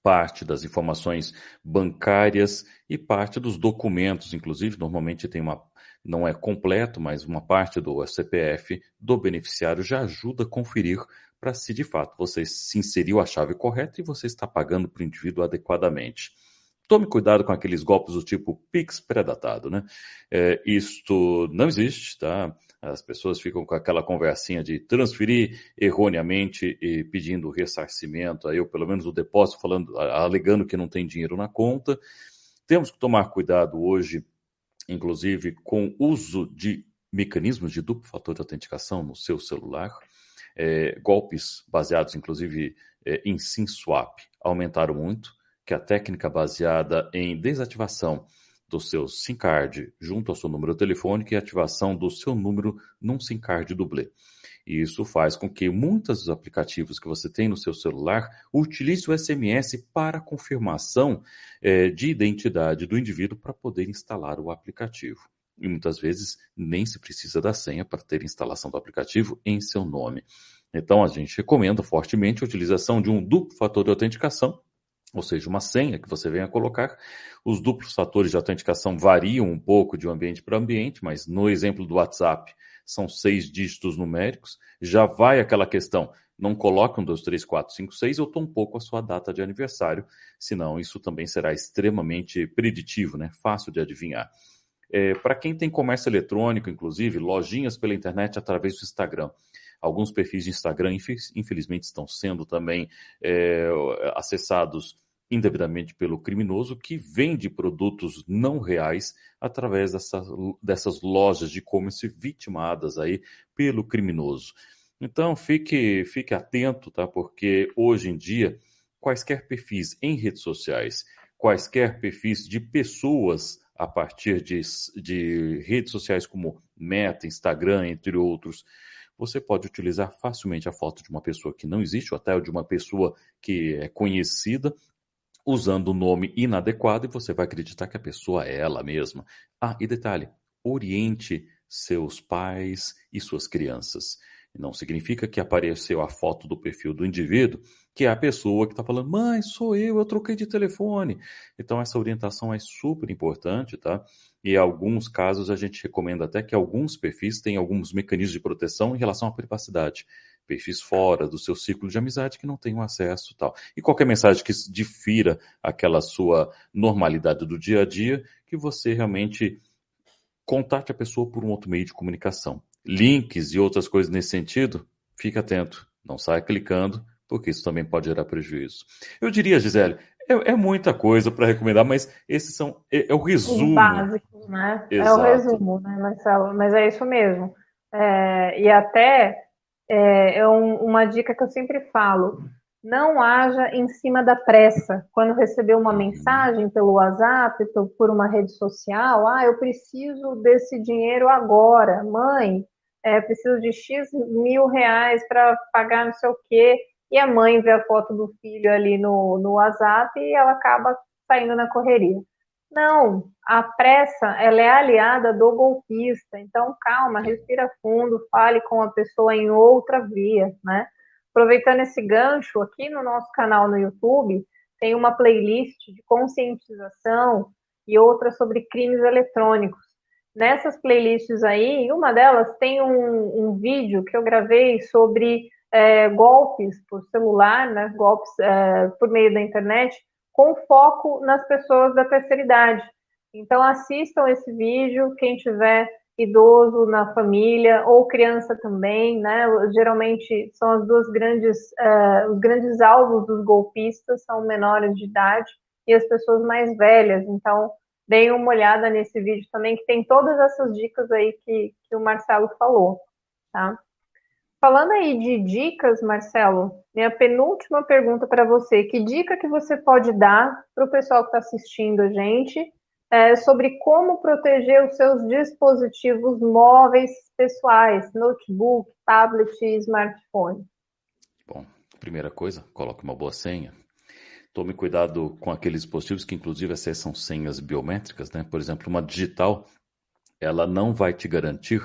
Speaker 1: parte das informações bancárias e parte dos documentos, inclusive, normalmente tem uma não é completo, mas uma parte do CPF do beneficiário já ajuda a conferir para se de fato você se inseriu a chave correta e você está pagando para o indivíduo adequadamente. Tome cuidado com aqueles golpes do tipo Pix pré-datado, né? É, isto não existe, tá? As pessoas ficam com aquela conversinha de transferir erroneamente e pedindo ressarcimento, aí, ou pelo menos o depósito, falando, alegando que não tem dinheiro na conta. Temos que tomar cuidado hoje inclusive com uso de mecanismos de duplo fator de autenticação no seu celular, é, golpes baseados inclusive é, em SIM swap aumentaram muito, que a técnica baseada em desativação do seu SIM card junto ao seu número telefônico e ativação do seu número num SIM card dublê. E isso faz com que muitos dos aplicativos que você tem no seu celular utilize o SMS para confirmação é, de identidade do indivíduo para poder instalar o aplicativo. E muitas vezes nem se precisa da senha para ter instalação do aplicativo em seu nome. Então, a gente recomenda fortemente a utilização de um duplo fator de autenticação, ou seja, uma senha que você venha colocar. Os duplos fatores de autenticação variam um pouco de um ambiente para ambiente, mas no exemplo do WhatsApp, são seis dígitos numéricos. Já vai aquela questão, não coloque um, dois, três, quatro, cinco, seis, um pouco a sua data de aniversário, senão isso também será extremamente preditivo, né? fácil de adivinhar. É, Para quem tem comércio eletrônico, inclusive, lojinhas pela internet através do Instagram. Alguns perfis de Instagram, infelizmente, estão sendo também é, acessados indevidamente pelo criminoso que vende produtos não reais através dessa, dessas lojas de e-commerce vitimadas aí pelo criminoso. Então fique, fique atento, tá? Porque hoje em dia, quaisquer perfis em redes sociais, quaisquer perfis de pessoas a partir de, de redes sociais como Meta, Instagram, entre outros, você pode utilizar facilmente a foto de uma pessoa que não existe, ou até de uma pessoa que é conhecida, usando o nome inadequado e você vai acreditar que a pessoa é ela mesma. Ah, e detalhe: oriente seus pais e suas crianças. Não significa que apareceu a foto do perfil do indivíduo, que é a pessoa que está falando, mãe, sou eu, eu troquei de telefone. Então, essa orientação é super importante, tá? E em alguns casos a gente recomenda até que alguns perfis tenham alguns mecanismos de proteção em relação à privacidade perfis fora do seu ciclo de amizade que não tenham acesso tal. E qualquer mensagem que difira aquela sua normalidade do dia a dia, que você realmente contate a pessoa por um outro meio de comunicação. Links e outras coisas nesse sentido, fique atento. Não saia clicando, porque isso também pode gerar prejuízo. Eu diria, Gisele, é, é muita coisa para recomendar, mas esses são é, é o resumo. O
Speaker 2: básico, né? Exato. É o resumo, né, Marcelo? Mas é isso mesmo. É, e até é, é um, uma dica que eu sempre falo. Não haja em cima da pressa. Quando receber uma mensagem pelo WhatsApp, por uma rede social, ah, eu preciso desse dinheiro agora. Mãe, é, preciso de X mil reais para pagar não sei o quê. E a mãe vê a foto do filho ali no, no WhatsApp e ela acaba saindo na correria. Não, a pressa ela é aliada do golpista. Então, calma, respira fundo, fale com a pessoa em outra via, né? Aproveitando esse gancho, aqui no nosso canal no YouTube tem uma playlist de conscientização e outra sobre crimes eletrônicos. Nessas playlists aí, uma delas tem um, um vídeo que eu gravei sobre é, golpes por celular, né? Golpes é, por meio da internet com foco nas pessoas da terceira idade. Então, assistam esse vídeo, quem tiver idoso na família ou criança também, né? Geralmente são as duas grandes, uh, os grandes alvos dos golpistas são menores de idade e as pessoas mais velhas. Então, deem uma olhada nesse vídeo também, que tem todas essas dicas aí que, que o Marcelo falou, tá? Falando aí de dicas, Marcelo, minha penúltima pergunta para você: que dica que você pode dar para o pessoal que está assistindo a gente é, sobre como proteger os seus dispositivos móveis pessoais, notebook, tablet e smartphone?
Speaker 1: Bom, primeira coisa, coloque uma boa senha. Tome cuidado com aqueles dispositivos que, inclusive, acessam senhas biométricas, né? Por exemplo, uma digital, ela não vai te garantir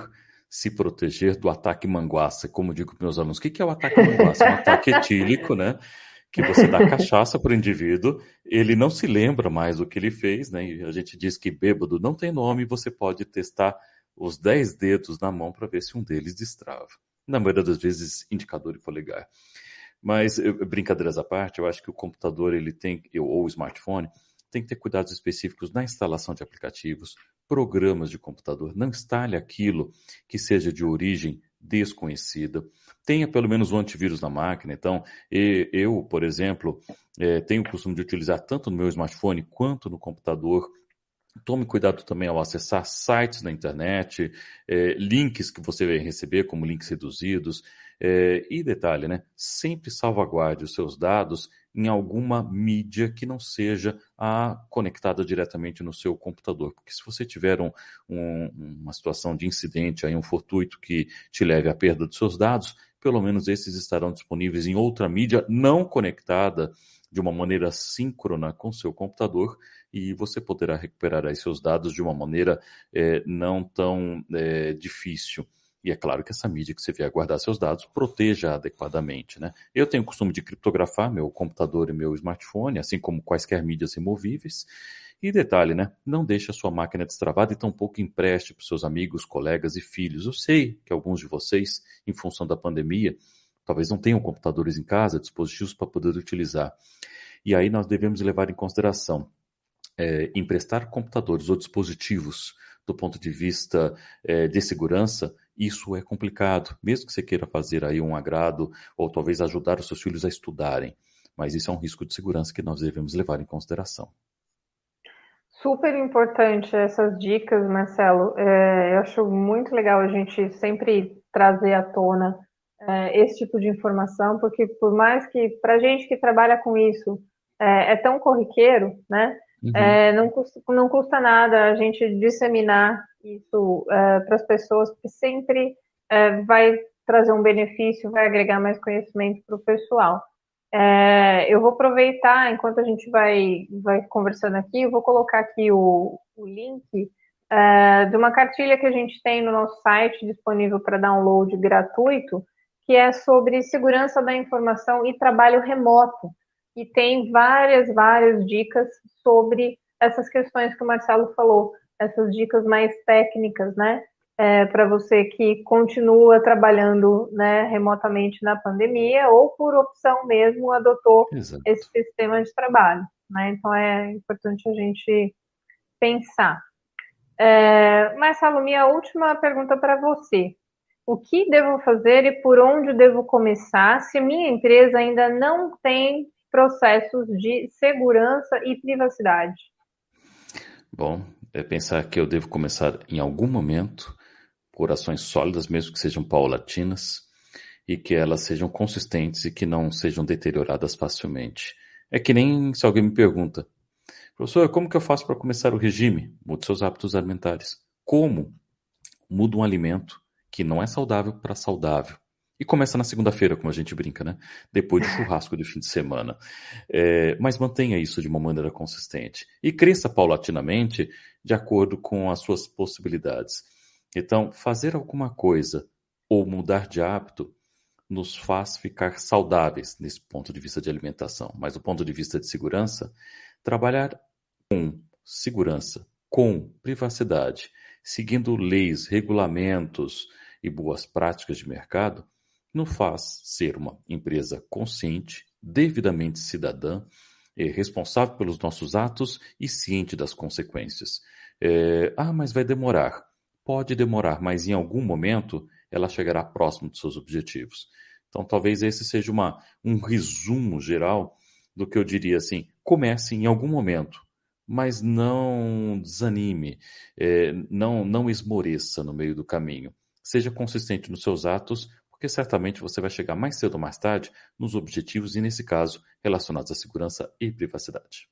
Speaker 1: se proteger do ataque manguaça. Como digo para meus alunos, o que é o ataque manguaça? É um ataque etílico, né? Que você dá cachaça para o indivíduo, ele não se lembra mais do que ele fez, né? E a gente diz que bêbado não tem nome, você pode testar os 10 dedos na mão para ver se um deles destrava. Na maioria das vezes, indicador e polegar. Mas, brincadeiras à parte, eu acho que o computador, ele tem, ou o smartphone, tem que ter cuidados específicos na instalação de aplicativos, programas de computador. Não instale aquilo que seja de origem desconhecida. Tenha pelo menos um antivírus na máquina. Então, eu, por exemplo, é, tenho o costume de utilizar tanto no meu smartphone quanto no computador Tome cuidado também ao acessar sites na internet, é, links que você vai receber, como links reduzidos. É, e detalhe, né? Sempre salvaguarde os seus dados em alguma mídia que não seja a conectada diretamente no seu computador. Porque se você tiver um, um, uma situação de incidente, aí um fortuito que te leve à perda dos seus dados, pelo menos esses estarão disponíveis em outra mídia não conectada de uma maneira síncrona com seu computador e você poderá recuperar aí seus dados de uma maneira é, não tão é, difícil. E é claro que essa mídia que você vier guardar seus dados proteja adequadamente. Né? Eu tenho o costume de criptografar meu computador e meu smartphone, assim como quaisquer mídias removíveis. E detalhe, né? Não deixe a sua máquina destravada e tampouco empreste para seus amigos, colegas e filhos. Eu sei que alguns de vocês, em função da pandemia, talvez não tenham computadores em casa, dispositivos para poder utilizar. E aí nós devemos levar em consideração é, emprestar computadores ou dispositivos do ponto de vista é, de segurança, isso é complicado, mesmo que você queira fazer aí um agrado ou talvez ajudar os seus filhos a estudarem, mas isso é um risco de segurança que nós devemos levar em consideração.
Speaker 2: Super importante essas dicas, Marcelo. É, eu acho muito legal a gente sempre trazer à tona é, esse tipo de informação, porque por mais que para gente que trabalha com isso é, é tão corriqueiro, né? Uhum. É, não, custa, não custa nada a gente disseminar isso é, para as pessoas, porque sempre é, vai trazer um benefício, vai agregar mais conhecimento para o pessoal. É, eu vou aproveitar, enquanto a gente vai, vai conversando aqui, eu vou colocar aqui o, o link de uma cartilha que a gente tem no nosso site, disponível para download gratuito, que é sobre segurança da informação e trabalho remoto e tem várias, várias dicas sobre essas questões que o Marcelo falou, essas dicas mais técnicas, né? É, para você que continua trabalhando né, remotamente na pandemia ou por opção mesmo adotou Exato. esse sistema de trabalho. Né? Então é importante a gente pensar. É, Marcelo, minha última pergunta para você. O que devo fazer e por onde devo começar se minha empresa ainda não tem processos de segurança e privacidade?
Speaker 1: Bom, é pensar que eu devo começar em algum momento por ações sólidas, mesmo que sejam paulatinas, e que elas sejam consistentes e que não sejam deterioradas facilmente. É que nem se alguém me pergunta, professor, como que eu faço para começar o regime? Mude seus hábitos alimentares. Como? Muda um alimento que não é saudável para saudável. E começa na segunda-feira, como a gente brinca, né? Depois do churrasco do fim de semana. É, mas mantenha isso de uma maneira consistente. E cresça paulatinamente de acordo com as suas possibilidades. Então, fazer alguma coisa ou mudar de hábito nos faz ficar saudáveis nesse ponto de vista de alimentação. Mas do ponto de vista de segurança, trabalhar com segurança, com privacidade, seguindo leis, regulamentos e boas práticas de mercado, nos faz ser uma empresa consciente, devidamente cidadã, é, responsável pelos nossos atos e ciente das consequências. É, ah, mas vai demorar. Pode demorar, mas em algum momento ela chegará próximo dos seus objetivos. Então, talvez esse seja uma, um resumo geral do que eu diria assim: comece em algum momento, mas não desanime, é, não, não esmoreça no meio do caminho. Seja consistente nos seus atos, porque certamente você vai chegar mais cedo ou mais tarde nos objetivos e, nesse caso, relacionados à segurança e privacidade.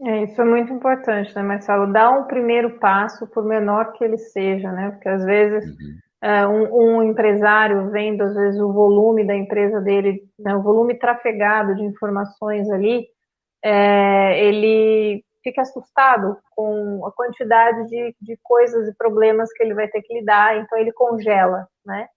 Speaker 2: É, isso é muito importante, né, Marcelo? Dar um primeiro passo, por menor que ele seja, né? Porque às vezes uhum. é, um, um, empresário vendo, às vezes, o volume da empresa dele, né, o volume trafegado de informações ali, é, ele fica assustado com a quantidade de, de coisas e problemas que ele vai ter que lidar, então ele congela, né?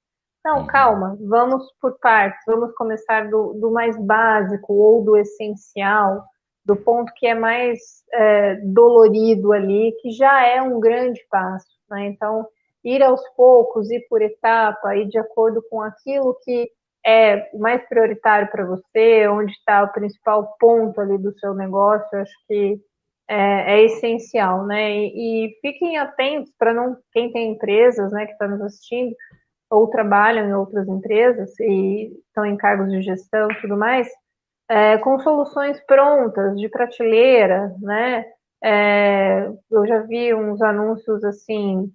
Speaker 2: Não, uhum. calma, vamos por partes, vamos começar do, do mais básico ou do essencial, do ponto que é mais é, dolorido ali, que já é um grande passo. Né? Então, ir aos poucos, ir por etapa, ir de acordo com aquilo que é mais prioritário para você, onde está o principal ponto ali do seu negócio, acho que é, é essencial, né? E, e fiquem atentos para não quem tem empresas, né, que está nos assistindo, ou trabalham em outras empresas e estão em cargos de gestão e tudo mais, é, com soluções prontas, de prateleira, né? É, eu já vi uns anúncios assim,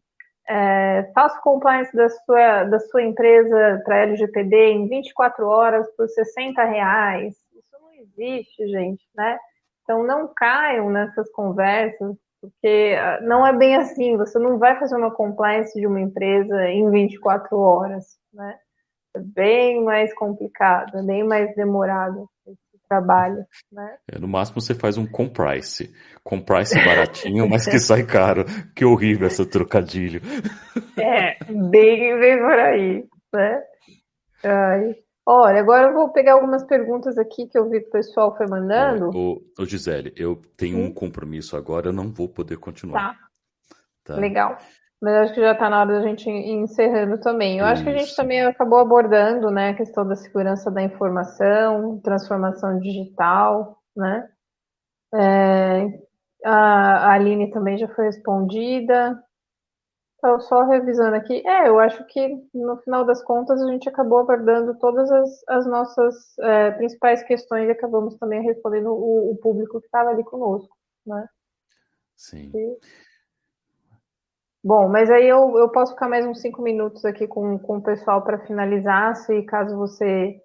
Speaker 2: é, faça compliance da sua, da sua empresa para LGPD em 24 horas por 60 reais. Isso não existe, gente, né? Então não caiam nessas conversas porque ah, não é bem assim, você não vai fazer uma compliance de uma empresa em 24 horas, né? É bem mais complicado, é bem mais demorado esse trabalho, né?
Speaker 1: É, no máximo você faz um comprice. Comprice baratinho, mas que sai caro. Que horrível esse trocadilho.
Speaker 2: É, bem, bem por aí, né? Ai. Olha, agora eu vou pegar algumas perguntas aqui que eu vi que o pessoal foi mandando. É,
Speaker 1: ô, ô Gisele, eu tenho um compromisso agora, eu não vou poder continuar.
Speaker 2: Tá. tá. Legal. Mas acho que já está na hora da gente ir encerrando também. Eu Isso. acho que a gente também acabou abordando né, a questão da segurança da informação, transformação digital, né? É, a Aline também já foi respondida. Então, só revisando aqui. É, eu acho que no final das contas a gente acabou abordando todas as, as nossas é, principais questões e acabamos também respondendo o, o público que estava ali conosco, né?
Speaker 1: Sim. E...
Speaker 2: Bom, mas aí eu, eu posso ficar mais uns cinco minutos aqui com, com o pessoal para finalizar, se caso você,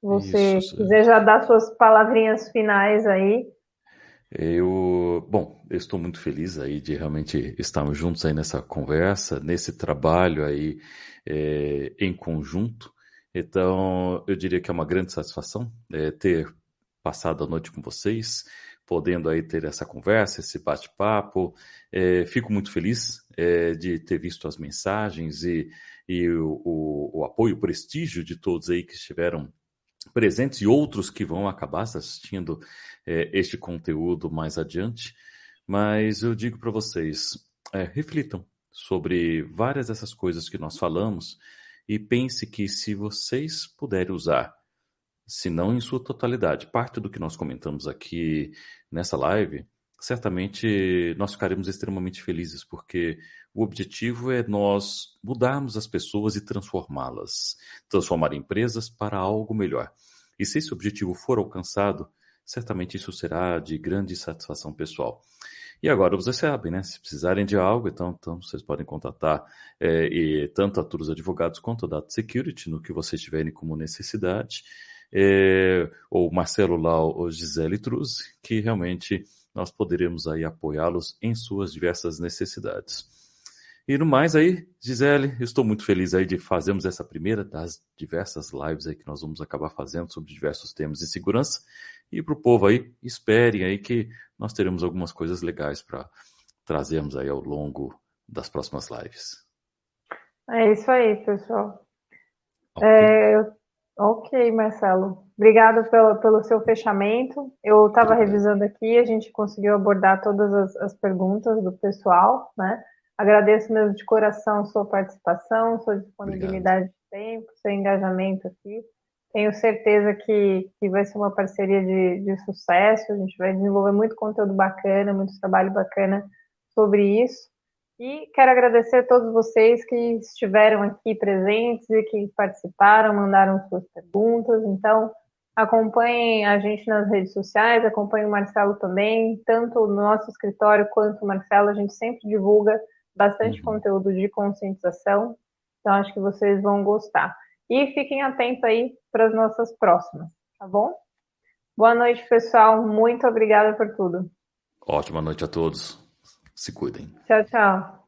Speaker 2: você Isso, quiser já dar suas palavrinhas finais aí.
Speaker 1: Eu, bom, eu estou muito feliz aí de realmente estarmos juntos aí nessa conversa, nesse trabalho aí é, em conjunto. Então, eu diria que é uma grande satisfação é, ter passado a noite com vocês podendo aí ter essa conversa, esse bate-papo. É, fico muito feliz de ter visto as mensagens e, e o, o, o, apoio, o prestígio de todos aí que estiveram presentes e outros que vão acabar assistindo é, este conteúdo mais adiante. Mas eu digo para vocês, é, reflitam sobre várias dessas coisas que nós falamos e pense que se vocês puderem usar se não em sua totalidade. Parte do que nós comentamos aqui nessa live, certamente nós ficaremos extremamente felizes, porque o objetivo é nós mudarmos as pessoas e transformá-las, transformar empresas para algo melhor. E se esse objetivo for alcançado, certamente isso será de grande satisfação pessoal. E agora vocês sabem, né? Se precisarem de algo, então, então vocês podem contatar é, e, tanto a Tours Advogados quanto a Data Security no que vocês tiverem como necessidade é, ou Marcelo Lau ou Gisele Truzzi, que realmente nós poderemos aí apoiá-los em suas diversas necessidades. E no mais aí, Gisele, estou muito feliz aí de fazermos essa primeira das diversas lives aí que nós vamos acabar fazendo sobre diversos temas de segurança. E para o povo aí, esperem aí que nós teremos algumas coisas legais para trazermos aí ao longo das próximas lives.
Speaker 2: É isso aí, pessoal. Okay. É, eu Ok, Marcelo. Obrigada pelo, pelo seu fechamento. Eu estava revisando aqui, a gente conseguiu abordar todas as, as, perguntas do pessoal, né? Agradeço mesmo de coração sua participação, sua disponibilidade Obrigado. de tempo, seu engajamento aqui. Tenho certeza que, que vai ser uma parceria de, de sucesso. A gente vai desenvolver muito conteúdo bacana, muito trabalho bacana sobre isso. E quero agradecer a todos vocês que estiveram aqui presentes e que participaram, mandaram suas perguntas. Então, acompanhem a gente nas redes sociais, acompanhem o Marcelo também, tanto no nosso escritório quanto o Marcelo, a gente sempre divulga bastante uhum. conteúdo de conscientização. Então, acho que vocês vão gostar. E fiquem atentos aí para as nossas próximas, tá bom? Boa noite, pessoal. Muito obrigada por tudo.
Speaker 1: Ótima noite a todos. Se cuidem.
Speaker 2: Tchau, tchau.